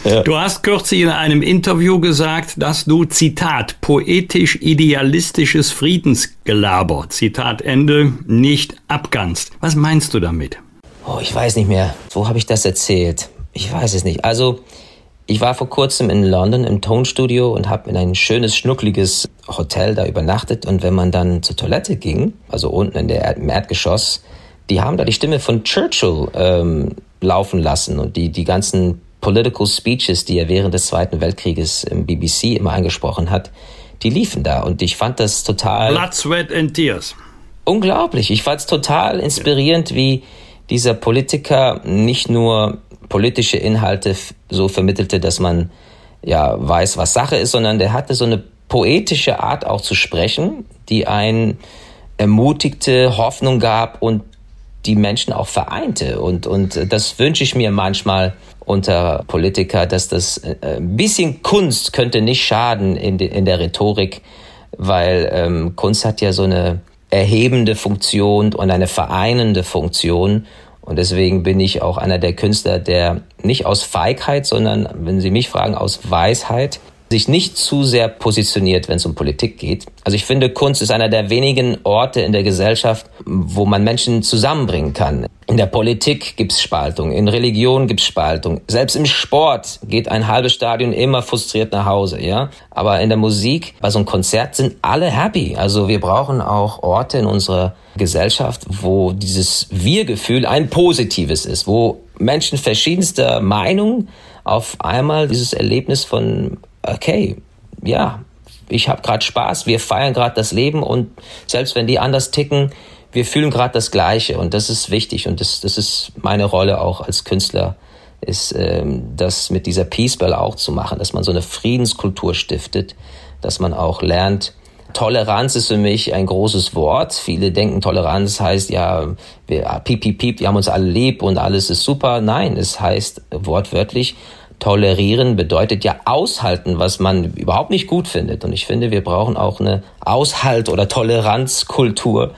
[SPEAKER 4] Ja. Du hast kürzlich in einem Interview gesagt, dass du, Zitat, poetisch-idealistisches Friedensgelaber, Zitat Ende, nicht abgannst. Was meinst du damit?
[SPEAKER 9] Oh, ich weiß nicht mehr. Wo habe ich das erzählt? Ich weiß es nicht. Also, ich war vor kurzem in London im Tonstudio und habe in ein schönes, schnuckliges Hotel da übernachtet. Und wenn man dann zur Toilette ging, also unten in der, im Erdgeschoss, die haben da die Stimme von Churchill ähm, laufen lassen und die, die ganzen Political Speeches, die er während des Zweiten Weltkrieges im BBC immer angesprochen hat, die liefen da. Und ich fand das total.
[SPEAKER 4] Blood, Sweat and Tears.
[SPEAKER 9] Unglaublich. Ich fand es total inspirierend, wie dieser Politiker nicht nur politische Inhalte so vermittelte, dass man ja weiß, was Sache ist, sondern der hatte so eine poetische Art auch zu sprechen, die einen ermutigte, Hoffnung gab und die Menschen auch vereinte. Und, und das wünsche ich mir manchmal unter Politiker, dass das äh, ein bisschen Kunst könnte nicht schaden in, de, in der Rhetorik, weil ähm, Kunst hat ja so eine erhebende Funktion und eine vereinende Funktion. Und deswegen bin ich auch einer der Künstler, der nicht aus Feigheit, sondern, wenn Sie mich fragen, aus Weisheit sich nicht zu sehr positioniert, wenn es um Politik geht. Also ich finde, Kunst ist einer der wenigen Orte in der Gesellschaft, wo man Menschen zusammenbringen kann. In der Politik gibt's Spaltung, in Religion gibt's Spaltung. Selbst im Sport geht ein halbes Stadion immer frustriert nach Hause, ja. Aber in der Musik, bei so einem Konzert sind alle happy. Also wir brauchen auch Orte in unserer Gesellschaft, wo dieses Wir-Gefühl ein positives ist, wo Menschen verschiedenster Meinung auf einmal dieses Erlebnis von okay, ja, ich habe gerade Spaß, wir feiern gerade das Leben und selbst wenn die anders ticken, wir fühlen gerade das Gleiche und das ist wichtig und das, das ist meine Rolle auch als Künstler, ist ähm, das mit dieser Peace Bell auch zu machen, dass man so eine Friedenskultur stiftet, dass man auch lernt, Toleranz ist für mich ein großes Wort. Viele denken, Toleranz heißt ja, wir, piep, piep, piep, wir haben uns alle lieb und alles ist super. Nein, es heißt wortwörtlich, Tolerieren bedeutet ja aushalten, was man überhaupt nicht gut findet. Und ich finde, wir brauchen auch eine Aushalt- oder Toleranzkultur,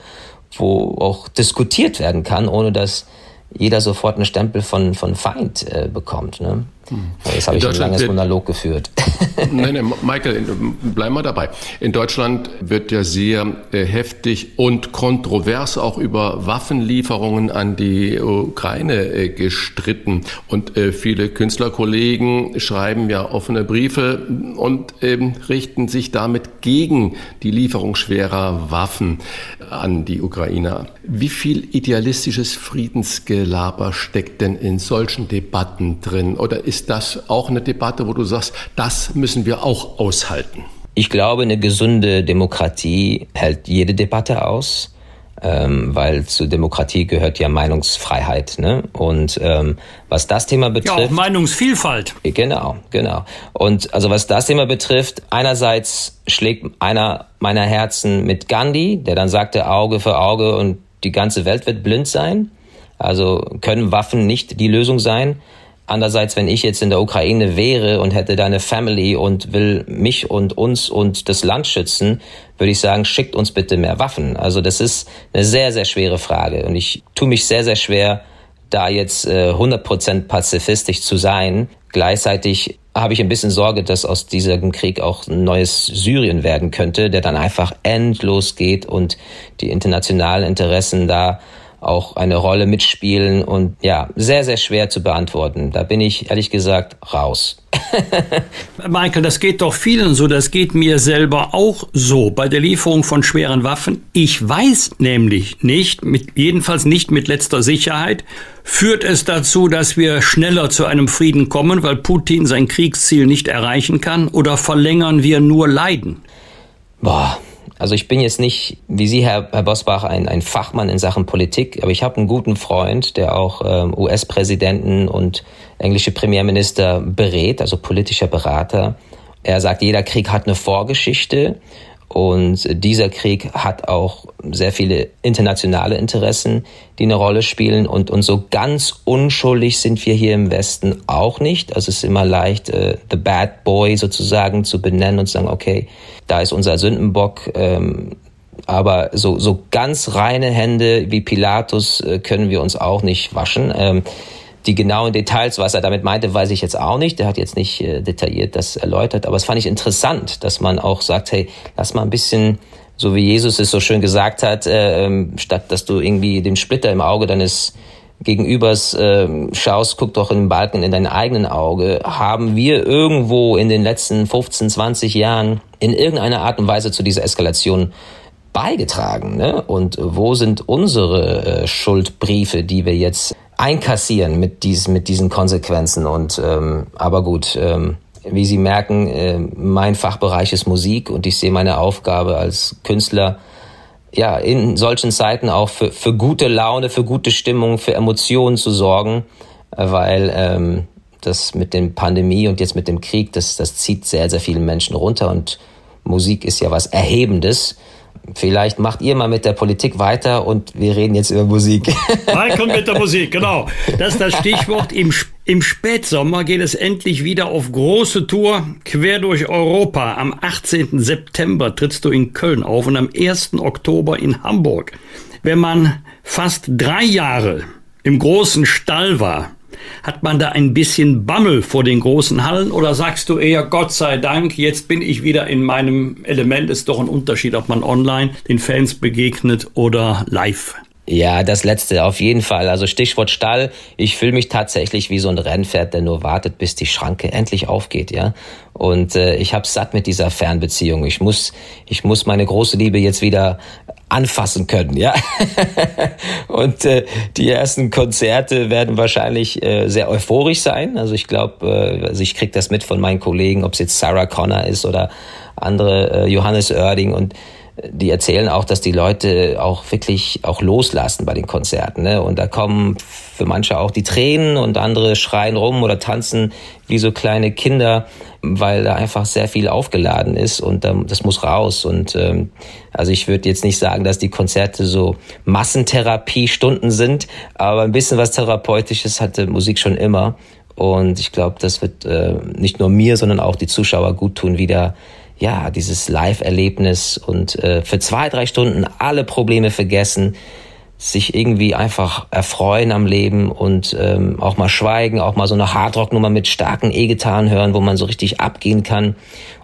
[SPEAKER 9] wo auch diskutiert werden kann, ohne dass jeder sofort einen Stempel von, von Feind äh, bekommt. Ne? Jetzt habe ich ein langes Monolog geführt.
[SPEAKER 3] Nein, nein, Michael, bleib mal dabei. In Deutschland wird ja sehr äh, heftig und kontrovers auch über Waffenlieferungen an die Ukraine äh, gestritten. Und äh, viele Künstlerkollegen schreiben ja offene Briefe und ähm, richten sich damit gegen die Lieferung schwerer Waffen an die Ukrainer. Wie viel idealistisches Friedensgelaber steckt denn in solchen Debatten drin? Oder ist das auch eine Debatte, wo du sagst, das müssen wir auch aushalten?
[SPEAKER 9] Ich glaube, eine gesunde Demokratie hält jede Debatte aus. ähm, weil zur Demokratie gehört ja Meinungsfreiheit. Ne? Und ähm, was das Thema betrifft. Ja,
[SPEAKER 4] auch Meinungsvielfalt.
[SPEAKER 9] Genau, genau. Und also was das Thema betrifft, einerseits schlägt einer meiner Herzen mit Gandhi, der dann sagte Auge für Auge und die ganze Welt wird blind sein. Also können Waffen nicht die Lösung sein. Andererseits, wenn ich jetzt in der Ukraine wäre und hätte deine Family und will mich und uns und das Land schützen, würde ich sagen, schickt uns bitte mehr Waffen. Also das ist eine sehr, sehr schwere Frage. Und ich tue mich sehr, sehr schwer, da jetzt äh, 100% pazifistisch zu sein. Gleichzeitig habe ich ein bisschen Sorge, dass aus diesem Krieg auch ein neues Syrien werden könnte, der dann einfach endlos geht und die internationalen Interessen da auch eine Rolle mitspielen und ja, sehr, sehr schwer zu beantworten. Da bin ich ehrlich gesagt raus.
[SPEAKER 4] Michael, das geht doch vielen so, das geht mir selber auch so bei der Lieferung von schweren Waffen. Ich weiß nämlich nicht, mit, jedenfalls nicht mit letzter Sicherheit, führt es dazu, dass wir schneller zu einem Frieden kommen, weil Putin sein Kriegsziel nicht erreichen kann, oder verlängern wir nur Leiden?
[SPEAKER 9] Boah, also ich bin jetzt nicht, wie Sie, Herr, Herr Bosbach, ein, ein Fachmann in Sachen Politik, aber ich habe einen guten Freund, der auch ähm, US-Präsidenten und englische Premierminister berät, also politischer Berater. Er sagt, jeder Krieg hat eine Vorgeschichte und dieser Krieg hat auch sehr viele internationale Interessen, die eine Rolle spielen. Und, und so ganz unschuldig sind wir hier im Westen auch nicht. Also es ist immer leicht, äh, the bad boy sozusagen zu benennen und zu sagen, okay, da ist unser Sündenbock. Ähm, aber so, so ganz reine Hände wie Pilatus äh, können wir uns auch nicht waschen. Ähm, die genauen Details, was er damit meinte, weiß ich jetzt auch nicht. Der hat jetzt nicht äh, detailliert das erläutert, aber es fand ich interessant, dass man auch sagt, hey, lass mal ein bisschen, so wie Jesus es so schön gesagt hat, äh, ähm, statt dass du irgendwie den Splitter im Auge deines Gegenübers äh, schaust, guck doch in den Balken in dein eigenen Auge. Haben wir irgendwo in den letzten 15, 20 Jahren in irgendeiner Art und Weise zu dieser Eskalation beigetragen? Ne? Und wo sind unsere äh, Schuldbriefe, die wir jetzt einkassieren mit, dies, mit diesen Konsequenzen. Und ähm, aber gut, ähm, wie Sie merken, äh, mein Fachbereich ist Musik und ich sehe meine Aufgabe als Künstler ja in solchen Zeiten auch für, für gute Laune, für gute Stimmung, für Emotionen zu sorgen, weil ähm, das mit dem Pandemie und jetzt mit dem Krieg, das, das zieht sehr, sehr viele Menschen runter und Musik ist ja was Erhebendes. Vielleicht macht ihr mal mit der Politik weiter und wir reden jetzt über Musik.
[SPEAKER 4] Michael mit der Musik, genau. Das ist das Stichwort. Im, Im Spätsommer geht es endlich wieder auf große Tour quer durch Europa. Am 18. September trittst du in Köln auf und am 1. Oktober in Hamburg. Wenn man fast drei Jahre im großen Stall war, hat man da ein bisschen Bammel vor den großen Hallen oder sagst du eher, Gott sei Dank, jetzt bin ich wieder in meinem Element? Ist doch ein Unterschied, ob man online den Fans begegnet oder live.
[SPEAKER 9] Ja, das letzte auf jeden Fall. Also Stichwort Stall. Ich fühle mich tatsächlich wie so ein Rennpferd, der nur wartet, bis die Schranke endlich aufgeht, ja. Und äh, ich habe satt mit dieser Fernbeziehung. Ich muss, ich muss meine große Liebe jetzt wieder anfassen können, ja. und äh, die ersten Konzerte werden wahrscheinlich äh, sehr euphorisch sein. Also ich glaube, äh, also ich krieg das mit von meinen Kollegen, ob es jetzt Sarah Connor ist oder andere äh, Johannes Oerding und die erzählen auch, dass die Leute auch wirklich auch loslassen bei den Konzerten. Ne? Und da kommen für manche auch die Tränen und andere schreien rum oder tanzen wie so kleine Kinder, weil da einfach sehr viel aufgeladen ist und ähm, das muss raus. Und ähm, also ich würde jetzt nicht sagen, dass die Konzerte so Massentherapie-Stunden sind, aber ein bisschen was Therapeutisches hatte Musik schon immer. Und ich glaube, das wird äh, nicht nur mir, sondern auch die Zuschauer gut tun, wieder ja, dieses Live-Erlebnis und äh, für zwei, drei Stunden alle Probleme vergessen, sich irgendwie einfach erfreuen am Leben und ähm, auch mal schweigen, auch mal so eine Hardrock-Nummer mit starken E-Gitarren hören, wo man so richtig abgehen kann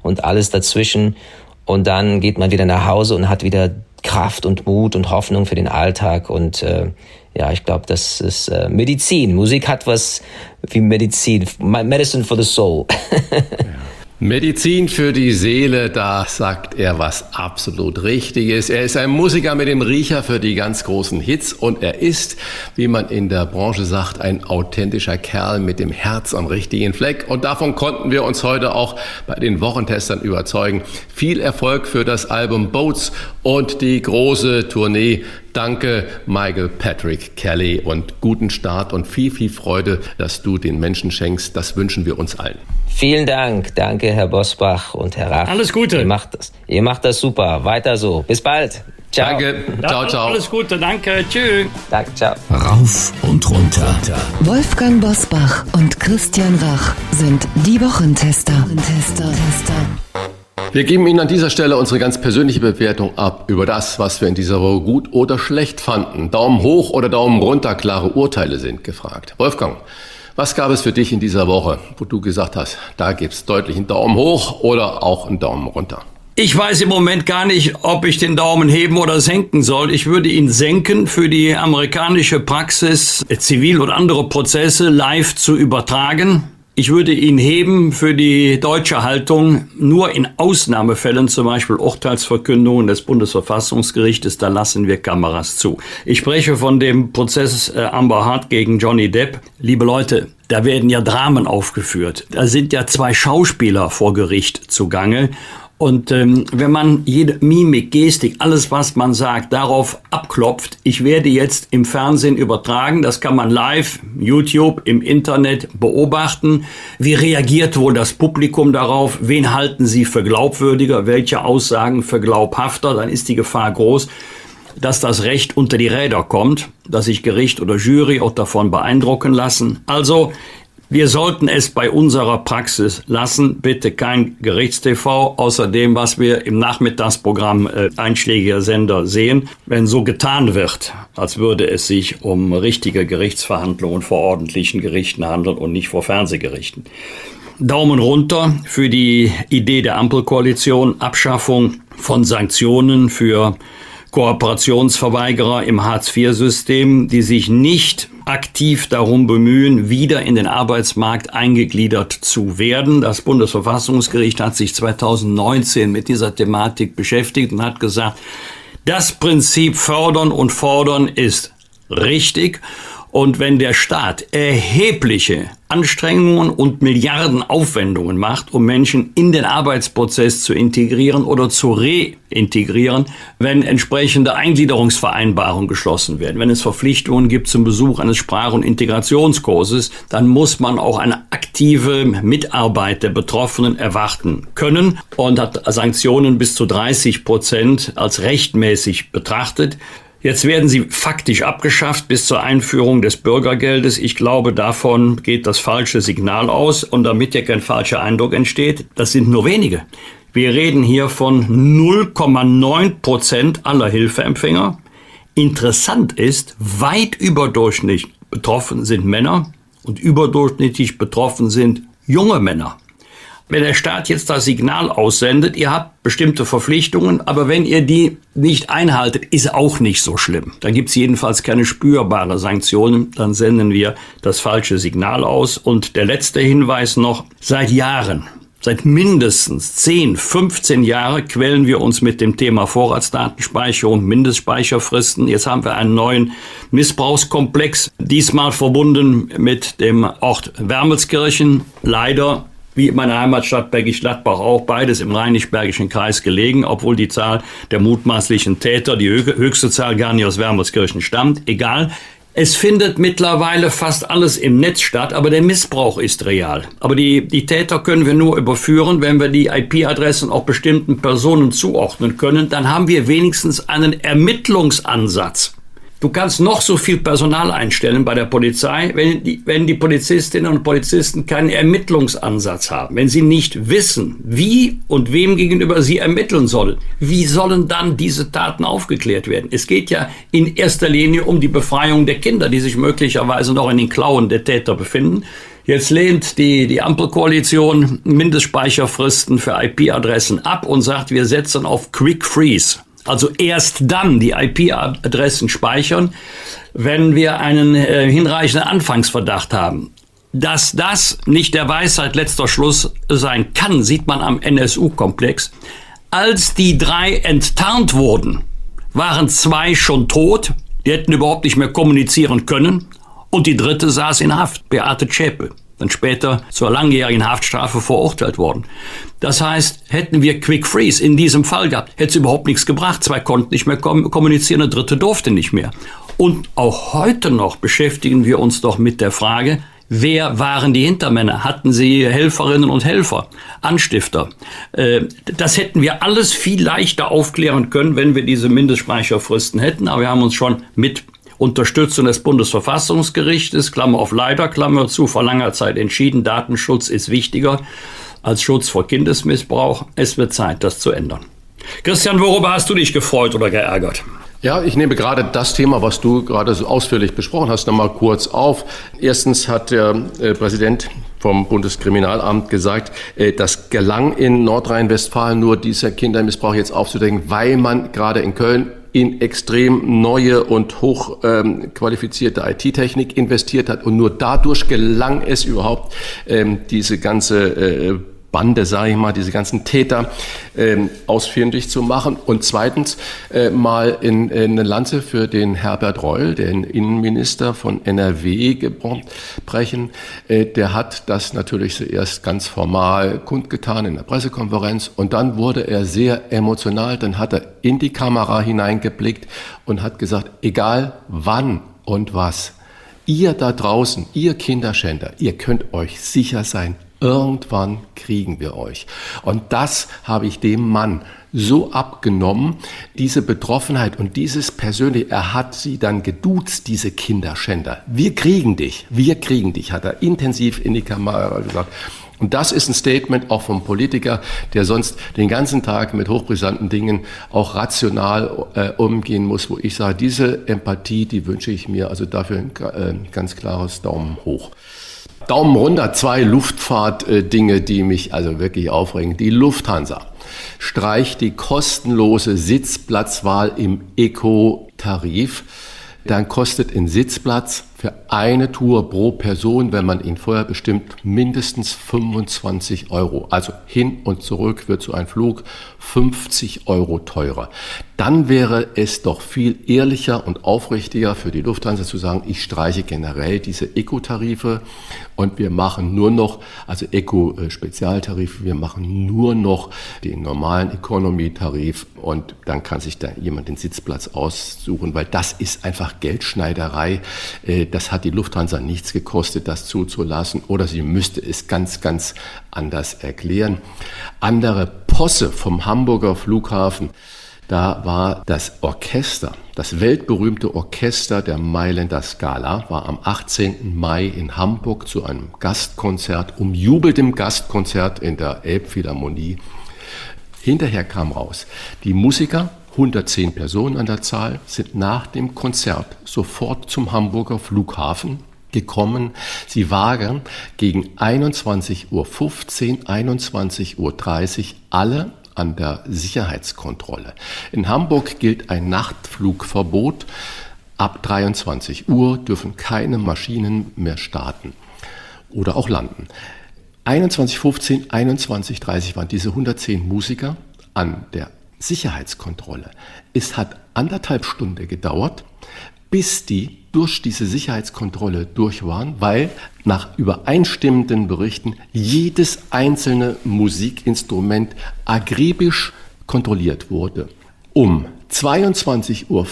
[SPEAKER 9] und alles dazwischen. Und dann geht man wieder nach Hause und hat wieder Kraft und Mut und Hoffnung für den Alltag. Und äh, ja, ich glaube, das ist äh, Medizin. Musik hat was wie Medizin. Medicine for the soul.
[SPEAKER 4] ja.
[SPEAKER 3] Medizin für die Seele, da sagt er was absolut Richtiges. Er ist ein Musiker mit dem Riecher für die ganz großen Hits und er ist, wie man in der Branche sagt, ein authentischer Kerl mit dem Herz am richtigen Fleck. Und davon konnten wir uns heute auch bei den Wochentestern überzeugen. Viel Erfolg für das Album Boats und die große Tournee Danke, Michael Patrick Kelly und guten Start und viel, viel Freude, dass du den Menschen schenkst. Das wünschen wir uns allen.
[SPEAKER 9] Vielen Dank. Danke, Herr Bosbach und Herr Raff.
[SPEAKER 4] Alles Gute.
[SPEAKER 9] Ihr macht das, ihr macht das super. Weiter so. Bis bald. Ciao.
[SPEAKER 3] Danke. Ciao, ciao.
[SPEAKER 4] Alles Gute. Danke. Tschüss.
[SPEAKER 9] Danke. Ciao.
[SPEAKER 2] Rauf und runter.
[SPEAKER 1] Wolfgang Bosbach und Christian Rach sind die Wochentester. Wochentester.
[SPEAKER 3] Wir geben Ihnen an dieser Stelle unsere ganz persönliche Bewertung ab über das, was wir in dieser Woche gut oder schlecht fanden. Daumen hoch oder Daumen runter, klare Urteile sind gefragt. Wolfgang, was gab es für dich in dieser Woche, wo du gesagt hast, da gibt es deutlich einen Daumen hoch oder auch einen Daumen runter?
[SPEAKER 4] Ich weiß im Moment gar nicht, ob ich den Daumen heben oder senken soll. Ich würde ihn senken für die amerikanische Praxis, Zivil- und andere Prozesse live zu übertragen. Ich würde ihn heben für die deutsche Haltung. Nur in Ausnahmefällen, zum Beispiel Urteilsverkündungen des Bundesverfassungsgerichtes, da lassen wir Kameras zu. Ich spreche von dem Prozess äh, Amber Hart gegen Johnny Depp. Liebe Leute, da werden ja Dramen aufgeführt. Da sind ja zwei Schauspieler vor Gericht zugange. Und ähm, wenn man jede Mimik, Gestik, alles, was man sagt, darauf abklopft, ich werde jetzt im Fernsehen übertragen, das kann man live, YouTube, im Internet beobachten. Wie reagiert wohl das Publikum darauf? Wen halten sie für glaubwürdiger? Welche Aussagen für glaubhafter? Dann ist die Gefahr groß, dass das Recht unter die Räder kommt, dass sich Gericht oder Jury auch davon beeindrucken lassen. Also wir sollten es bei unserer Praxis lassen. Bitte kein Gerichtstv, außer dem, was wir im Nachmittagsprogramm äh, einschlägiger Sender sehen. Wenn so getan wird, als würde es sich um richtige Gerichtsverhandlungen vor ordentlichen Gerichten handeln und nicht vor Fernsehgerichten. Daumen runter für die Idee der Ampelkoalition, Abschaffung von Sanktionen für Kooperationsverweigerer im Hartz-IV-System, die sich nicht aktiv darum bemühen, wieder in den Arbeitsmarkt eingegliedert zu werden. Das Bundesverfassungsgericht hat sich 2019 mit dieser Thematik beschäftigt und hat gesagt, das Prinzip fördern und fordern ist richtig und wenn der Staat erhebliche Anstrengungen und Milliarden Aufwendungen macht, um Menschen in den Arbeitsprozess zu integrieren oder zu reintegrieren, wenn entsprechende Eingliederungsvereinbarungen geschlossen werden, wenn es Verpflichtungen gibt zum Besuch eines Sprach- und Integrationskurses, dann muss man auch eine aktive Mitarbeit der Betroffenen erwarten können und hat Sanktionen bis zu 30 Prozent als rechtmäßig betrachtet. Jetzt werden sie faktisch abgeschafft bis zur Einführung des Bürgergeldes. Ich glaube, davon geht das falsche Signal aus. Und damit ja kein falscher Eindruck entsteht, das sind nur wenige. Wir reden hier von 0,9 Prozent aller Hilfeempfänger. Interessant ist, weit überdurchschnittlich betroffen sind Männer und überdurchschnittlich betroffen sind junge Männer. Wenn der Staat jetzt das Signal aussendet, ihr habt bestimmte Verpflichtungen, aber wenn ihr die nicht einhaltet, ist auch nicht so schlimm. Dann gibt es jedenfalls keine spürbare Sanktionen, dann senden wir das falsche Signal aus. Und der letzte Hinweis noch, seit Jahren Seit mindestens 10, 15 Jahren quälen wir uns mit dem Thema Vorratsdatenspeicherung, Mindestspeicherfristen. Jetzt haben wir einen neuen Missbrauchskomplex, diesmal verbunden mit dem Ort Wermelskirchen. Leider wie in meiner Heimatstadt Bergisch Gladbach auch, beides im rheinisch-bergischen Kreis gelegen, obwohl die Zahl der mutmaßlichen Täter, die höchste Zahl gar nicht aus Wermelskirchen stammt. Egal. Es findet mittlerweile fast alles im Netz statt, aber der Missbrauch ist real. Aber die, die Täter können wir nur überführen, wenn wir die IP-Adressen auch bestimmten Personen zuordnen können. Dann haben wir wenigstens einen Ermittlungsansatz. Du kannst noch so viel Personal einstellen bei der Polizei, wenn die, wenn die Polizistinnen und Polizisten keinen Ermittlungsansatz haben, wenn sie nicht wissen, wie und wem gegenüber sie ermitteln sollen. Wie sollen dann diese Taten aufgeklärt werden? Es geht ja in erster Linie um die Befreiung der Kinder, die sich möglicherweise noch in den Klauen der Täter befinden. Jetzt lehnt die, die Ampelkoalition Mindestspeicherfristen für IP-Adressen ab und sagt, wir setzen auf Quick Freeze. Also erst dann die IP-Adressen speichern, wenn wir einen äh, hinreichenden Anfangsverdacht haben. Dass das nicht der Weisheit letzter Schluss sein kann, sieht man am NSU-Komplex. Als die drei enttarnt wurden, waren zwei schon tot, die hätten überhaupt nicht mehr kommunizieren können, und die dritte saß in Haft, Beate Zschäpe, dann später zur langjährigen Haftstrafe verurteilt worden. Das heißt, hätten wir Quick Freeze in diesem Fall gehabt, hätte es überhaupt nichts gebracht. Zwei konnten nicht mehr kommunizieren, der dritte durfte nicht mehr. Und auch heute noch beschäftigen wir uns doch mit der Frage, Wer waren die Hintermänner? Hatten sie Helferinnen und Helfer, Anstifter? Äh, das hätten wir alles viel leichter aufklären können, wenn wir diese Mindestspeicherfristen hätten. Aber wir haben uns schon mit Unterstützung des Bundesverfassungsgerichtes, Klammer auf leider, Klammer zu, vor langer Zeit entschieden, Datenschutz ist wichtiger als Schutz vor Kindesmissbrauch. Es wird Zeit, das zu ändern. Christian, worüber hast du dich gefreut oder geärgert?
[SPEAKER 3] Ja, ich nehme gerade das Thema, was du gerade so ausführlich besprochen hast, nochmal kurz auf. Erstens hat der äh, Präsident vom Bundeskriminalamt gesagt, äh, das gelang in Nordrhein-Westfalen nur, dieser Kindermissbrauch jetzt aufzudecken, weil man gerade in Köln in extrem neue und hochqualifizierte ähm, IT-Technik investiert hat. Und nur dadurch gelang es überhaupt, ähm, diese ganze äh, Bande, sage ich mal, diese ganzen Täter ähm, ausfindig zu machen. Und zweitens äh, mal in, in eine Lanze für den Herbert Reul, den Innenminister von NRW, gebrechen. Äh, der hat das natürlich zuerst ganz formal kundgetan in der Pressekonferenz und dann wurde er sehr emotional. Dann hat er in die Kamera hineingeblickt und hat gesagt, egal wann und was, ihr da draußen, ihr Kinderschänder, ihr könnt euch sicher sein, Irgendwann kriegen wir euch. Und das habe ich dem Mann so abgenommen, diese Betroffenheit und dieses persönliche, er hat sie dann geduzt, diese Kinderschänder. Wir kriegen dich, wir kriegen dich, hat er intensiv in die Kamera gesagt. Und das ist ein Statement auch vom Politiker, der sonst den ganzen Tag mit hochbrisanten Dingen auch rational äh, umgehen muss, wo ich sage, diese Empathie, die wünsche ich mir, also dafür ein äh, ganz klares Daumen hoch. Daumen runter, zwei Luftfahrtdinge, die mich also wirklich aufregen. Die Lufthansa streicht die kostenlose Sitzplatzwahl im Eco-Tarif. Dann kostet ein Sitzplatz für eine Tour pro Person, wenn man ihn vorher bestimmt, mindestens 25 Euro. Also hin und zurück wird so ein Flug 50 Euro teurer. Dann wäre es doch viel ehrlicher und aufrichtiger für die Lufthansa zu sagen, ich streiche generell diese Eco-Tarife und wir machen nur noch, also Eco-Spezialtarife, wir machen nur noch den normalen Economy-Tarif und dann kann sich da jemand den Sitzplatz aussuchen, weil das ist einfach Geldschneiderei äh, das hat die Lufthansa nichts gekostet, das zuzulassen, oder sie müsste es ganz, ganz anders erklären. Andere Posse vom Hamburger Flughafen, da war das Orchester, das weltberühmte Orchester der Mailänder Scala, war am 18. Mai in Hamburg zu einem Gastkonzert, umjubeltem Gastkonzert in der Elbphilharmonie. Hinterher kam raus, die Musiker 110 Personen an der Zahl sind nach dem Konzert sofort zum Hamburger Flughafen gekommen. Sie waren gegen 21.15 Uhr, 21.30 Uhr alle an der Sicherheitskontrolle. In Hamburg gilt ein Nachtflugverbot. Ab 23 Uhr dürfen keine Maschinen mehr starten oder auch landen. 21.15, 21.30 waren diese 110 Musiker an der Sicherheitskontrolle. Es hat anderthalb Stunden gedauert, bis die durch diese Sicherheitskontrolle durch waren, weil nach übereinstimmenden Berichten jedes einzelne Musikinstrument agribisch kontrolliert wurde. Um 22.45 Uhr,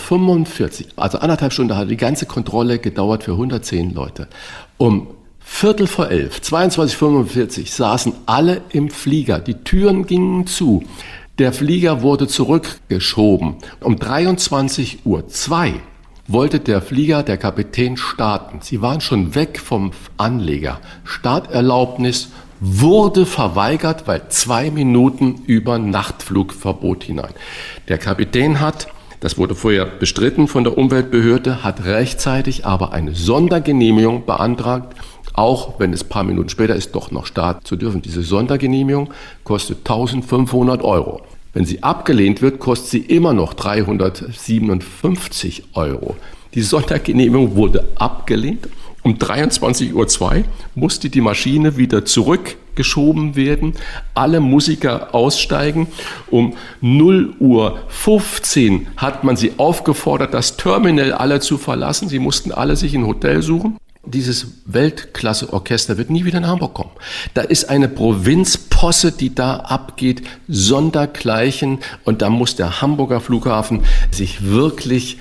[SPEAKER 3] also anderthalb Stunden hat die ganze Kontrolle gedauert für 110 Leute. Um Viertel vor elf, 22.45 Uhr saßen alle im Flieger, die Türen gingen zu. Der Flieger wurde zurückgeschoben. Um 23.02 Uhr wollte der Flieger, der Kapitän, starten. Sie waren schon weg vom Anleger. Starterlaubnis wurde verweigert, weil zwei Minuten über Nachtflugverbot hinein. Der Kapitän hat das wurde vorher bestritten von der Umweltbehörde, hat rechtzeitig aber eine Sondergenehmigung beantragt, auch wenn es ein paar Minuten später ist, doch noch starten zu dürfen. Diese Sondergenehmigung kostet 1500 Euro. Wenn sie abgelehnt wird, kostet sie immer noch 357 Euro. Die Sondergenehmigung wurde abgelehnt. Um 23.02 Uhr musste die Maschine wieder zurückgeschoben werden, alle Musiker aussteigen. Um 0 Uhr 15 hat man sie aufgefordert, das Terminal alle zu verlassen. Sie mussten alle sich ein Hotel suchen dieses Weltklasse-Orchester wird nie wieder nach Hamburg kommen. Da ist eine Provinzposse, die da abgeht, sondergleichen. Und da muss der Hamburger Flughafen sich wirklich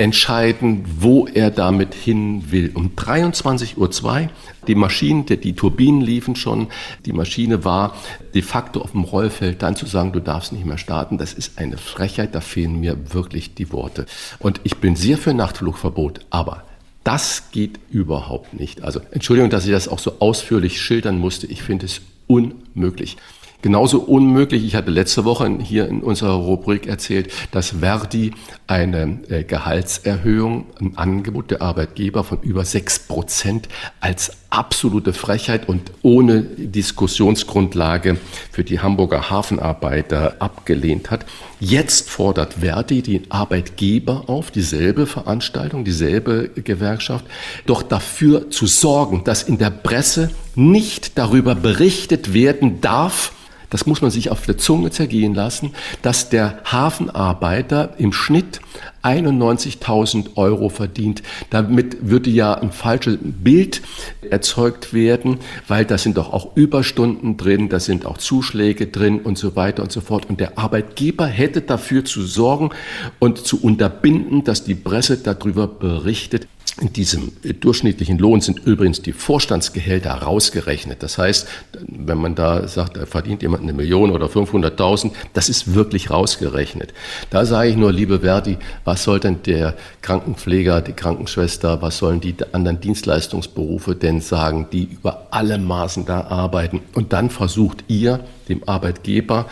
[SPEAKER 3] entscheiden, wo er damit hin will. Um 23.02 Uhr, die Maschinen, die, die Turbinen liefen schon, die Maschine war de facto auf dem Rollfeld, dann zu sagen, du darfst nicht mehr starten, das ist eine Frechheit, da fehlen mir wirklich die Worte. Und ich bin sehr für Nachtflugverbot, aber das geht überhaupt nicht. Also Entschuldigung, dass ich das auch so ausführlich schildern musste. Ich finde es unmöglich. Genauso unmöglich, ich hatte letzte Woche hier in unserer Rubrik erzählt, dass Verdi eine äh, Gehaltserhöhung, ein Angebot der Arbeitgeber von über sechs Prozent als absolute Frechheit und ohne Diskussionsgrundlage für die Hamburger Hafenarbeiter abgelehnt hat. Jetzt fordert Verdi den Arbeitgeber auf, dieselbe Veranstaltung, dieselbe Gewerkschaft, doch dafür zu sorgen, dass in der Presse nicht darüber berichtet werden darf, das muss man sich auf der Zunge zergehen lassen, dass der Hafenarbeiter im Schnitt 91.000 Euro verdient. Damit würde ja ein falsches Bild erzeugt werden, weil da sind doch auch Überstunden drin, da sind auch Zuschläge drin und so weiter und so fort. Und der Arbeitgeber hätte dafür zu sorgen und zu unterbinden, dass die Presse darüber berichtet. In diesem durchschnittlichen Lohn sind übrigens die Vorstandsgehälter rausgerechnet. Das heißt, wenn man da sagt, da verdient jemand eine Million oder 500.000, das ist wirklich rausgerechnet. Da sage ich nur, liebe Verdi, was soll denn der Krankenpfleger, die Krankenschwester, was sollen die anderen Dienstleistungsberufe denn sagen, die über alle Maßen da arbeiten? Und dann versucht ihr, dem Arbeitgeber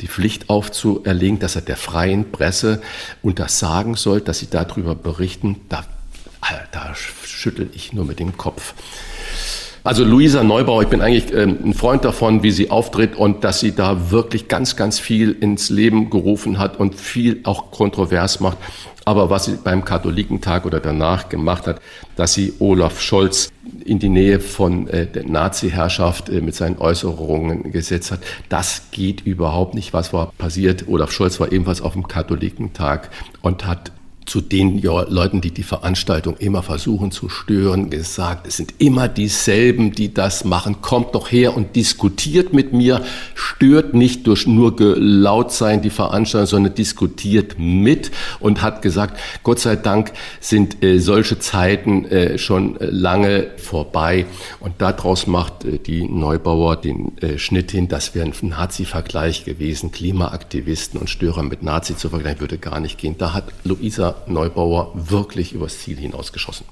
[SPEAKER 3] die Pflicht aufzuerlegen, dass er der freien Presse untersagen soll, dass sie darüber berichten. Da da schüttel ich nur mit dem Kopf. Also Luisa Neubauer, ich bin eigentlich ähm, ein Freund davon, wie sie auftritt und dass sie da wirklich ganz, ganz viel ins Leben gerufen hat und viel auch kontrovers macht. Aber was sie beim Katholikentag oder danach gemacht hat, dass sie Olaf Scholz in die Nähe von äh, der Nazi-Herrschaft äh, mit seinen Äußerungen gesetzt hat, das geht überhaupt nicht. Was war passiert? Olaf Scholz war ebenfalls auf dem Katholikentag und hat zu den Leuten, die die Veranstaltung immer versuchen zu stören, gesagt, es sind immer dieselben, die das machen. Kommt doch her und diskutiert mit mir. Stört nicht durch nur laut sein die Veranstaltung, sondern diskutiert mit und hat gesagt, Gott sei Dank sind äh, solche Zeiten äh, schon äh, lange vorbei. Und daraus macht äh, die Neubauer den äh, Schnitt hin, das wäre ein Nazi-Vergleich gewesen. Klimaaktivisten und Störer mit Nazi zu vergleichen, würde gar nicht gehen. Da hat Luisa Neubauer wirklich übers Ziel hinausgeschossen.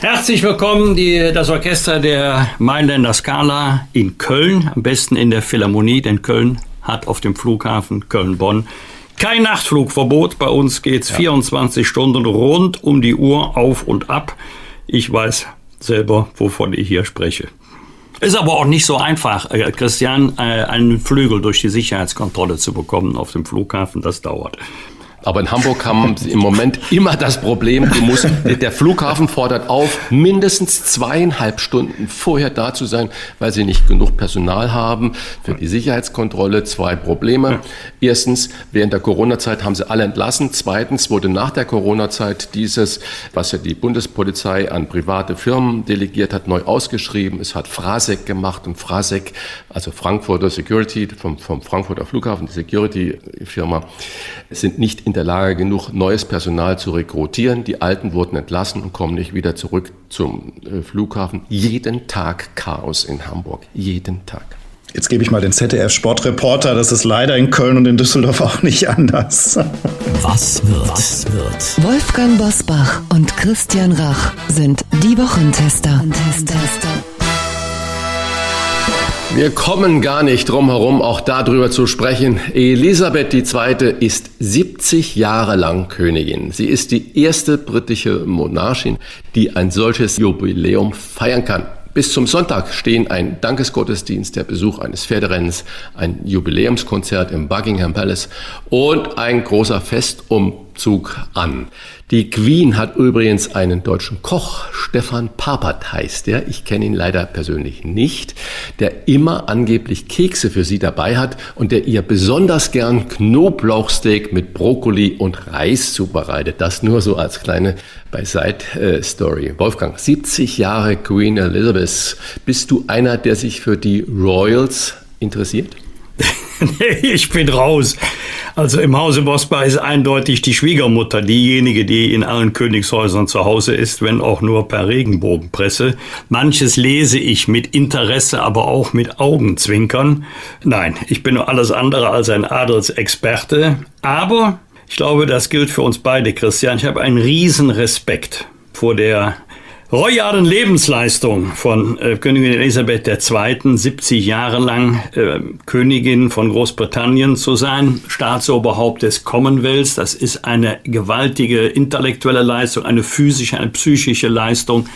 [SPEAKER 4] Herzlich willkommen, die, das Orchester der Mailänder Scala in Köln, am besten in der Philharmonie, denn Köln hat auf dem Flughafen Köln-Bonn kein Nachtflugverbot. Bei uns geht's ja. 24 Stunden rund um die Uhr auf und ab. Ich weiß selber, wovon ich hier spreche. Ist aber auch nicht so einfach, äh, Christian, äh, einen Flügel durch die Sicherheitskontrolle zu bekommen auf dem Flughafen. Das dauert.
[SPEAKER 3] Aber in Hamburg haben sie im Moment immer das Problem, du musst, der Flughafen fordert auf, mindestens zweieinhalb Stunden vorher da zu sein, weil sie nicht genug Personal haben für die Sicherheitskontrolle. Zwei Probleme. Erstens, während der Corona-Zeit haben sie alle entlassen. Zweitens wurde nach der Corona-Zeit dieses, was ja die Bundespolizei an private Firmen delegiert hat, neu ausgeschrieben. Es hat Frasek gemacht und Frasek, also Frankfurter Security, vom, vom Frankfurter Flughafen, die Security-Firma, sind nicht in der Lage, genug neues Personal zu rekrutieren. Die Alten wurden entlassen und kommen nicht wieder zurück zum äh, Flughafen. Jeden Tag Chaos in Hamburg. Jeden Tag.
[SPEAKER 5] Jetzt gebe ich mal den ZDF-Sportreporter. Das ist leider in Köln und in Düsseldorf auch nicht anders.
[SPEAKER 1] Was wird? Was wird? Wolfgang Bosbach und Christian Rach sind die Wochentester. Wochentester.
[SPEAKER 3] Wir kommen gar nicht drum herum, auch darüber zu sprechen. Elisabeth II. ist 70 Jahre lang Königin. Sie ist die erste britische Monarchin, die ein solches Jubiläum feiern kann. Bis zum Sonntag stehen ein Dankesgottesdienst, der Besuch eines Pferderennens, ein Jubiläumskonzert im Buckingham Palace und ein großer Fest um Zug an. Die Queen hat übrigens einen deutschen Koch, Stefan Papert heißt der, ich kenne ihn leider persönlich nicht, der immer angeblich Kekse für sie dabei hat und der ihr besonders gern Knoblauchsteak mit Brokkoli und Reis zubereitet. Das nur so als kleine Beiseit-Story. Wolfgang, 70 Jahre Queen Elizabeth. Bist du einer, der sich für die Royals interessiert?
[SPEAKER 4] nee, ich bin raus. Also im Hause Bosbach ist eindeutig die Schwiegermutter diejenige, die in allen Königshäusern zu Hause ist, wenn auch nur per Regenbogenpresse. Manches lese ich mit Interesse, aber auch mit Augenzwinkern. Nein, ich bin nur alles andere als ein Adelsexperte. Aber ich glaube, das gilt für uns beide, Christian. Ich habe einen riesen Respekt vor der royalen Lebensleistung von äh, Königin Elisabeth II., 70 Jahre lang äh, Königin von Großbritannien zu sein, Staatsoberhaupt des Commonwealths. Das ist eine gewaltige intellektuelle Leistung, eine physische, eine psychische Leistung.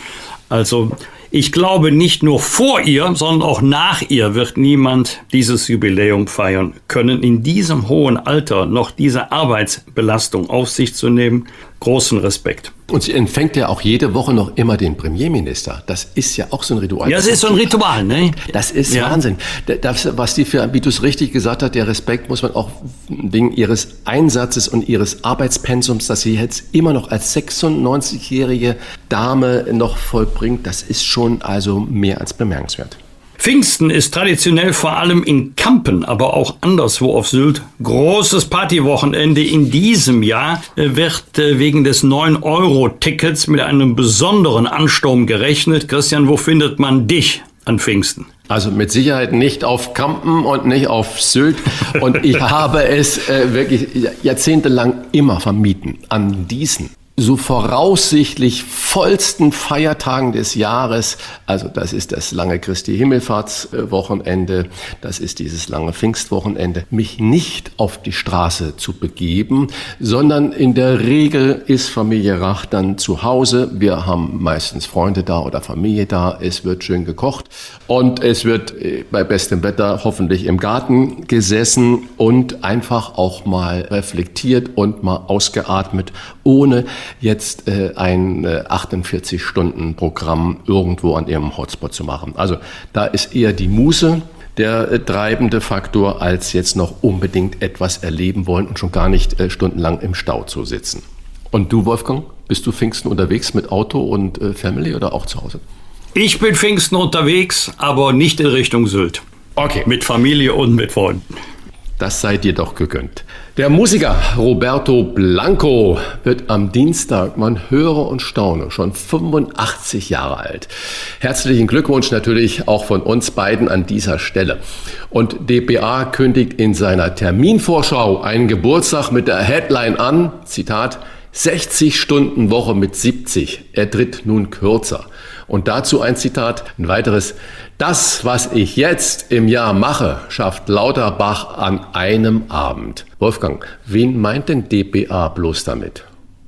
[SPEAKER 4] Also ich glaube, nicht nur vor ihr, sondern auch nach ihr wird niemand dieses Jubiläum feiern können. In diesem hohen Alter noch diese Arbeitsbelastung auf sich zu nehmen, großen Respekt.
[SPEAKER 3] Und sie empfängt ja auch jede Woche noch immer den Premierminister. Das ist ja auch so ein Ritual.
[SPEAKER 4] Ja, das ist so ein Ritual, ne?
[SPEAKER 3] Das ist ja. Wahnsinn. Das, was die für Ambitus richtig gesagt hat, der Respekt muss man auch wegen ihres Einsatzes und ihres Arbeitspensums, dass sie jetzt immer noch als 96-jährige Dame noch vollbringt, das ist schon also mehr als bemerkenswert.
[SPEAKER 4] Pfingsten ist traditionell vor allem in Kampen, aber auch anderswo auf Sylt großes Partywochenende. In diesem Jahr äh, wird äh, wegen des 9-Euro-Tickets mit einem besonderen Ansturm gerechnet. Christian, wo findet man dich an Pfingsten?
[SPEAKER 3] Also mit Sicherheit nicht auf Kampen und nicht auf Sylt. Und ich habe es äh, wirklich jahrzehntelang immer vermieden an diesen so voraussichtlich vollsten Feiertagen des Jahres, also das ist das lange Christi Himmelfahrtswochenende, das ist dieses lange Pfingstwochenende, mich nicht auf die Straße zu begeben, sondern in der Regel ist Familie Rach dann zu Hause. Wir haben meistens Freunde da oder Familie da. Es wird schön gekocht und es wird äh, bei bestem Wetter hoffentlich im Garten gesessen und einfach auch mal reflektiert und mal ausgeatmet, ohne jetzt äh, ein äh, 48-Stunden-Programm irgendwo an ihrem Hotspot zu machen. Also da ist eher die Muße der äh, treibende Faktor, als jetzt noch unbedingt etwas erleben wollen und schon gar nicht äh, stundenlang im Stau zu sitzen. Und du, Wolfgang, bist du Pfingsten unterwegs mit Auto und äh, Family oder auch zu Hause?
[SPEAKER 4] Ich bin Pfingsten unterwegs, aber nicht in Richtung Sylt. Okay. Mit Familie und mit Freunden.
[SPEAKER 3] Das sei dir doch gegönnt. Der Musiker Roberto Blanco wird am Dienstag, man höre und staune, schon 85 Jahre alt. Herzlichen Glückwunsch natürlich auch von uns beiden an dieser Stelle. Und DPA kündigt in seiner Terminvorschau einen Geburtstag mit der Headline an, Zitat, 60 Stunden Woche mit 70. Er tritt nun kürzer. Und dazu ein Zitat, ein weiteres. Das, was ich jetzt im Jahr mache, schafft Lauterbach an einem Abend. Wolfgang, wen meint denn DPA bloß damit?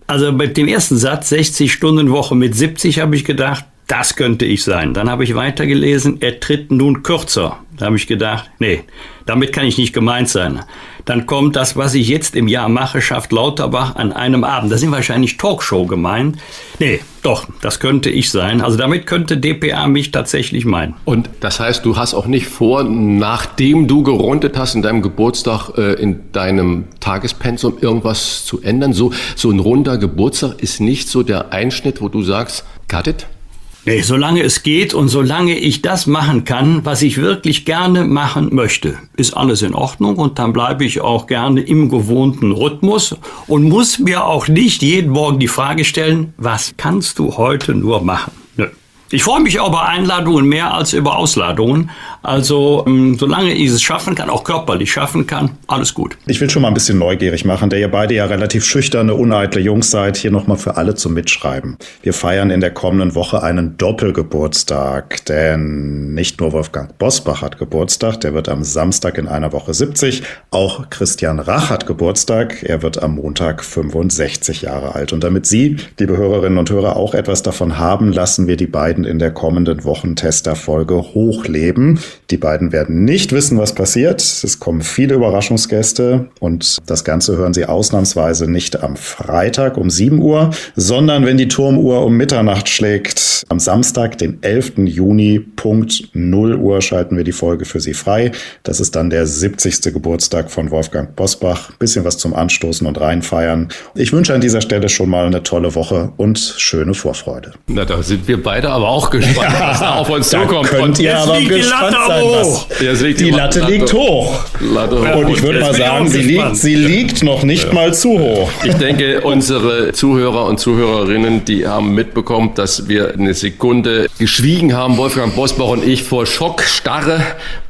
[SPEAKER 4] Also mit dem ersten Satz, 60 Stunden Woche mit 70, habe ich gedacht, das könnte ich sein. Dann habe ich weitergelesen, er tritt nun kürzer. Da habe ich gedacht, nee, damit kann ich nicht gemeint sein dann kommt das, was ich jetzt im Jahr mache, schafft Lauterbach an einem Abend. Das sind wahrscheinlich Talkshow gemeint. Nee, doch, das könnte ich sein. Also damit könnte DPA mich tatsächlich meinen.
[SPEAKER 3] Und das heißt, du hast auch nicht vor, nachdem du gerundet hast in deinem Geburtstag, äh, in deinem Tagespensum irgendwas zu ändern? So, so ein runder Geburtstag ist nicht so der Einschnitt, wo du sagst, cut it?
[SPEAKER 4] Nee, solange es geht und solange ich das machen kann, was ich wirklich gerne machen möchte, ist alles in Ordnung und dann bleibe ich auch gerne im gewohnten Rhythmus und muss mir auch nicht jeden Morgen die Frage stellen, was kannst du heute nur machen? Nö. Ich freue mich auch über Einladungen mehr als über Ausladungen. Also ähm, solange ich es schaffen kann, auch körperlich schaffen kann, alles gut.
[SPEAKER 5] Ich will schon mal ein bisschen neugierig machen, der ihr beide ja relativ schüchterne, uneitle Jungs seid, hier nochmal für alle zum Mitschreiben. Wir feiern in der kommenden Woche einen Doppelgeburtstag, denn nicht nur Wolfgang Bosbach hat Geburtstag, der wird am Samstag in einer Woche 70, auch Christian Rach hat Geburtstag, er wird am Montag 65 Jahre alt. Und damit Sie, liebe Hörerinnen und Hörer, auch etwas davon haben, lassen wir die beiden in der kommenden Wochentester-Folge hochleben. Die beiden werden nicht wissen, was passiert. Es kommen viele Überraschungsgäste und das Ganze hören Sie ausnahmsweise nicht am Freitag um 7 Uhr, sondern wenn die Turmuhr um Mitternacht schlägt. Am Samstag, den 11. Juni, Punkt 0 Uhr, schalten wir die Folge für Sie frei. Das ist dann der 70. Geburtstag von Wolfgang Bosbach. Bisschen was zum Anstoßen und reinfeiern. Ich wünsche an dieser Stelle schon mal eine tolle Woche und schöne Vorfreude.
[SPEAKER 3] Na, da sind wir beide aber auch gespannt, ja, was da auf uns zukommt.
[SPEAKER 5] Könnt ihr aber gespannt sein, was. Die, die Latte, liegt hoch. Latte hoch. Und ich würde mal sagen, sie liegt, sie liegt noch nicht ja. mal zu hoch.
[SPEAKER 3] Ich denke, unsere Zuhörer und Zuhörerinnen, die haben mitbekommen, dass wir eine Sekunde geschwiegen haben, Wolfgang Bosbach und ich, vor Schockstarre,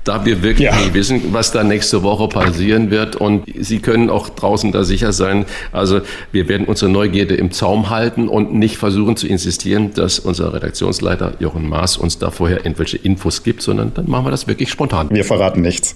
[SPEAKER 3] da wir wirklich ja. nicht wissen, was da nächste Woche passieren wird. Und Sie können auch draußen da sicher sein. Also wir werden unsere Neugierde im Zaum halten und nicht versuchen zu insistieren, dass unser Redaktionsleiter Jochen Maas uns da vorher irgendwelche Infos gibt, sondern dann machen wir das wirklich spontan.
[SPEAKER 5] Wir verraten nichts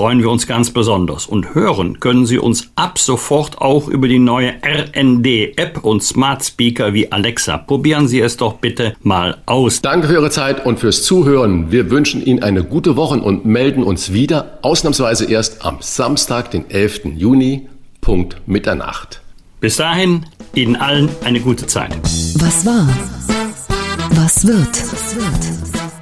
[SPEAKER 4] freuen wir uns ganz besonders. Und hören können Sie uns ab sofort auch über die neue RND-App und Smart Speaker wie Alexa. Probieren Sie es doch bitte mal aus.
[SPEAKER 3] Danke für Ihre Zeit und fürs Zuhören. Wir wünschen Ihnen eine gute Woche und melden uns wieder, ausnahmsweise erst am Samstag, den 11. Juni, Punkt Mitternacht.
[SPEAKER 4] Bis dahin, Ihnen allen eine gute Zeit.
[SPEAKER 1] Was war? Was wird? Was wird?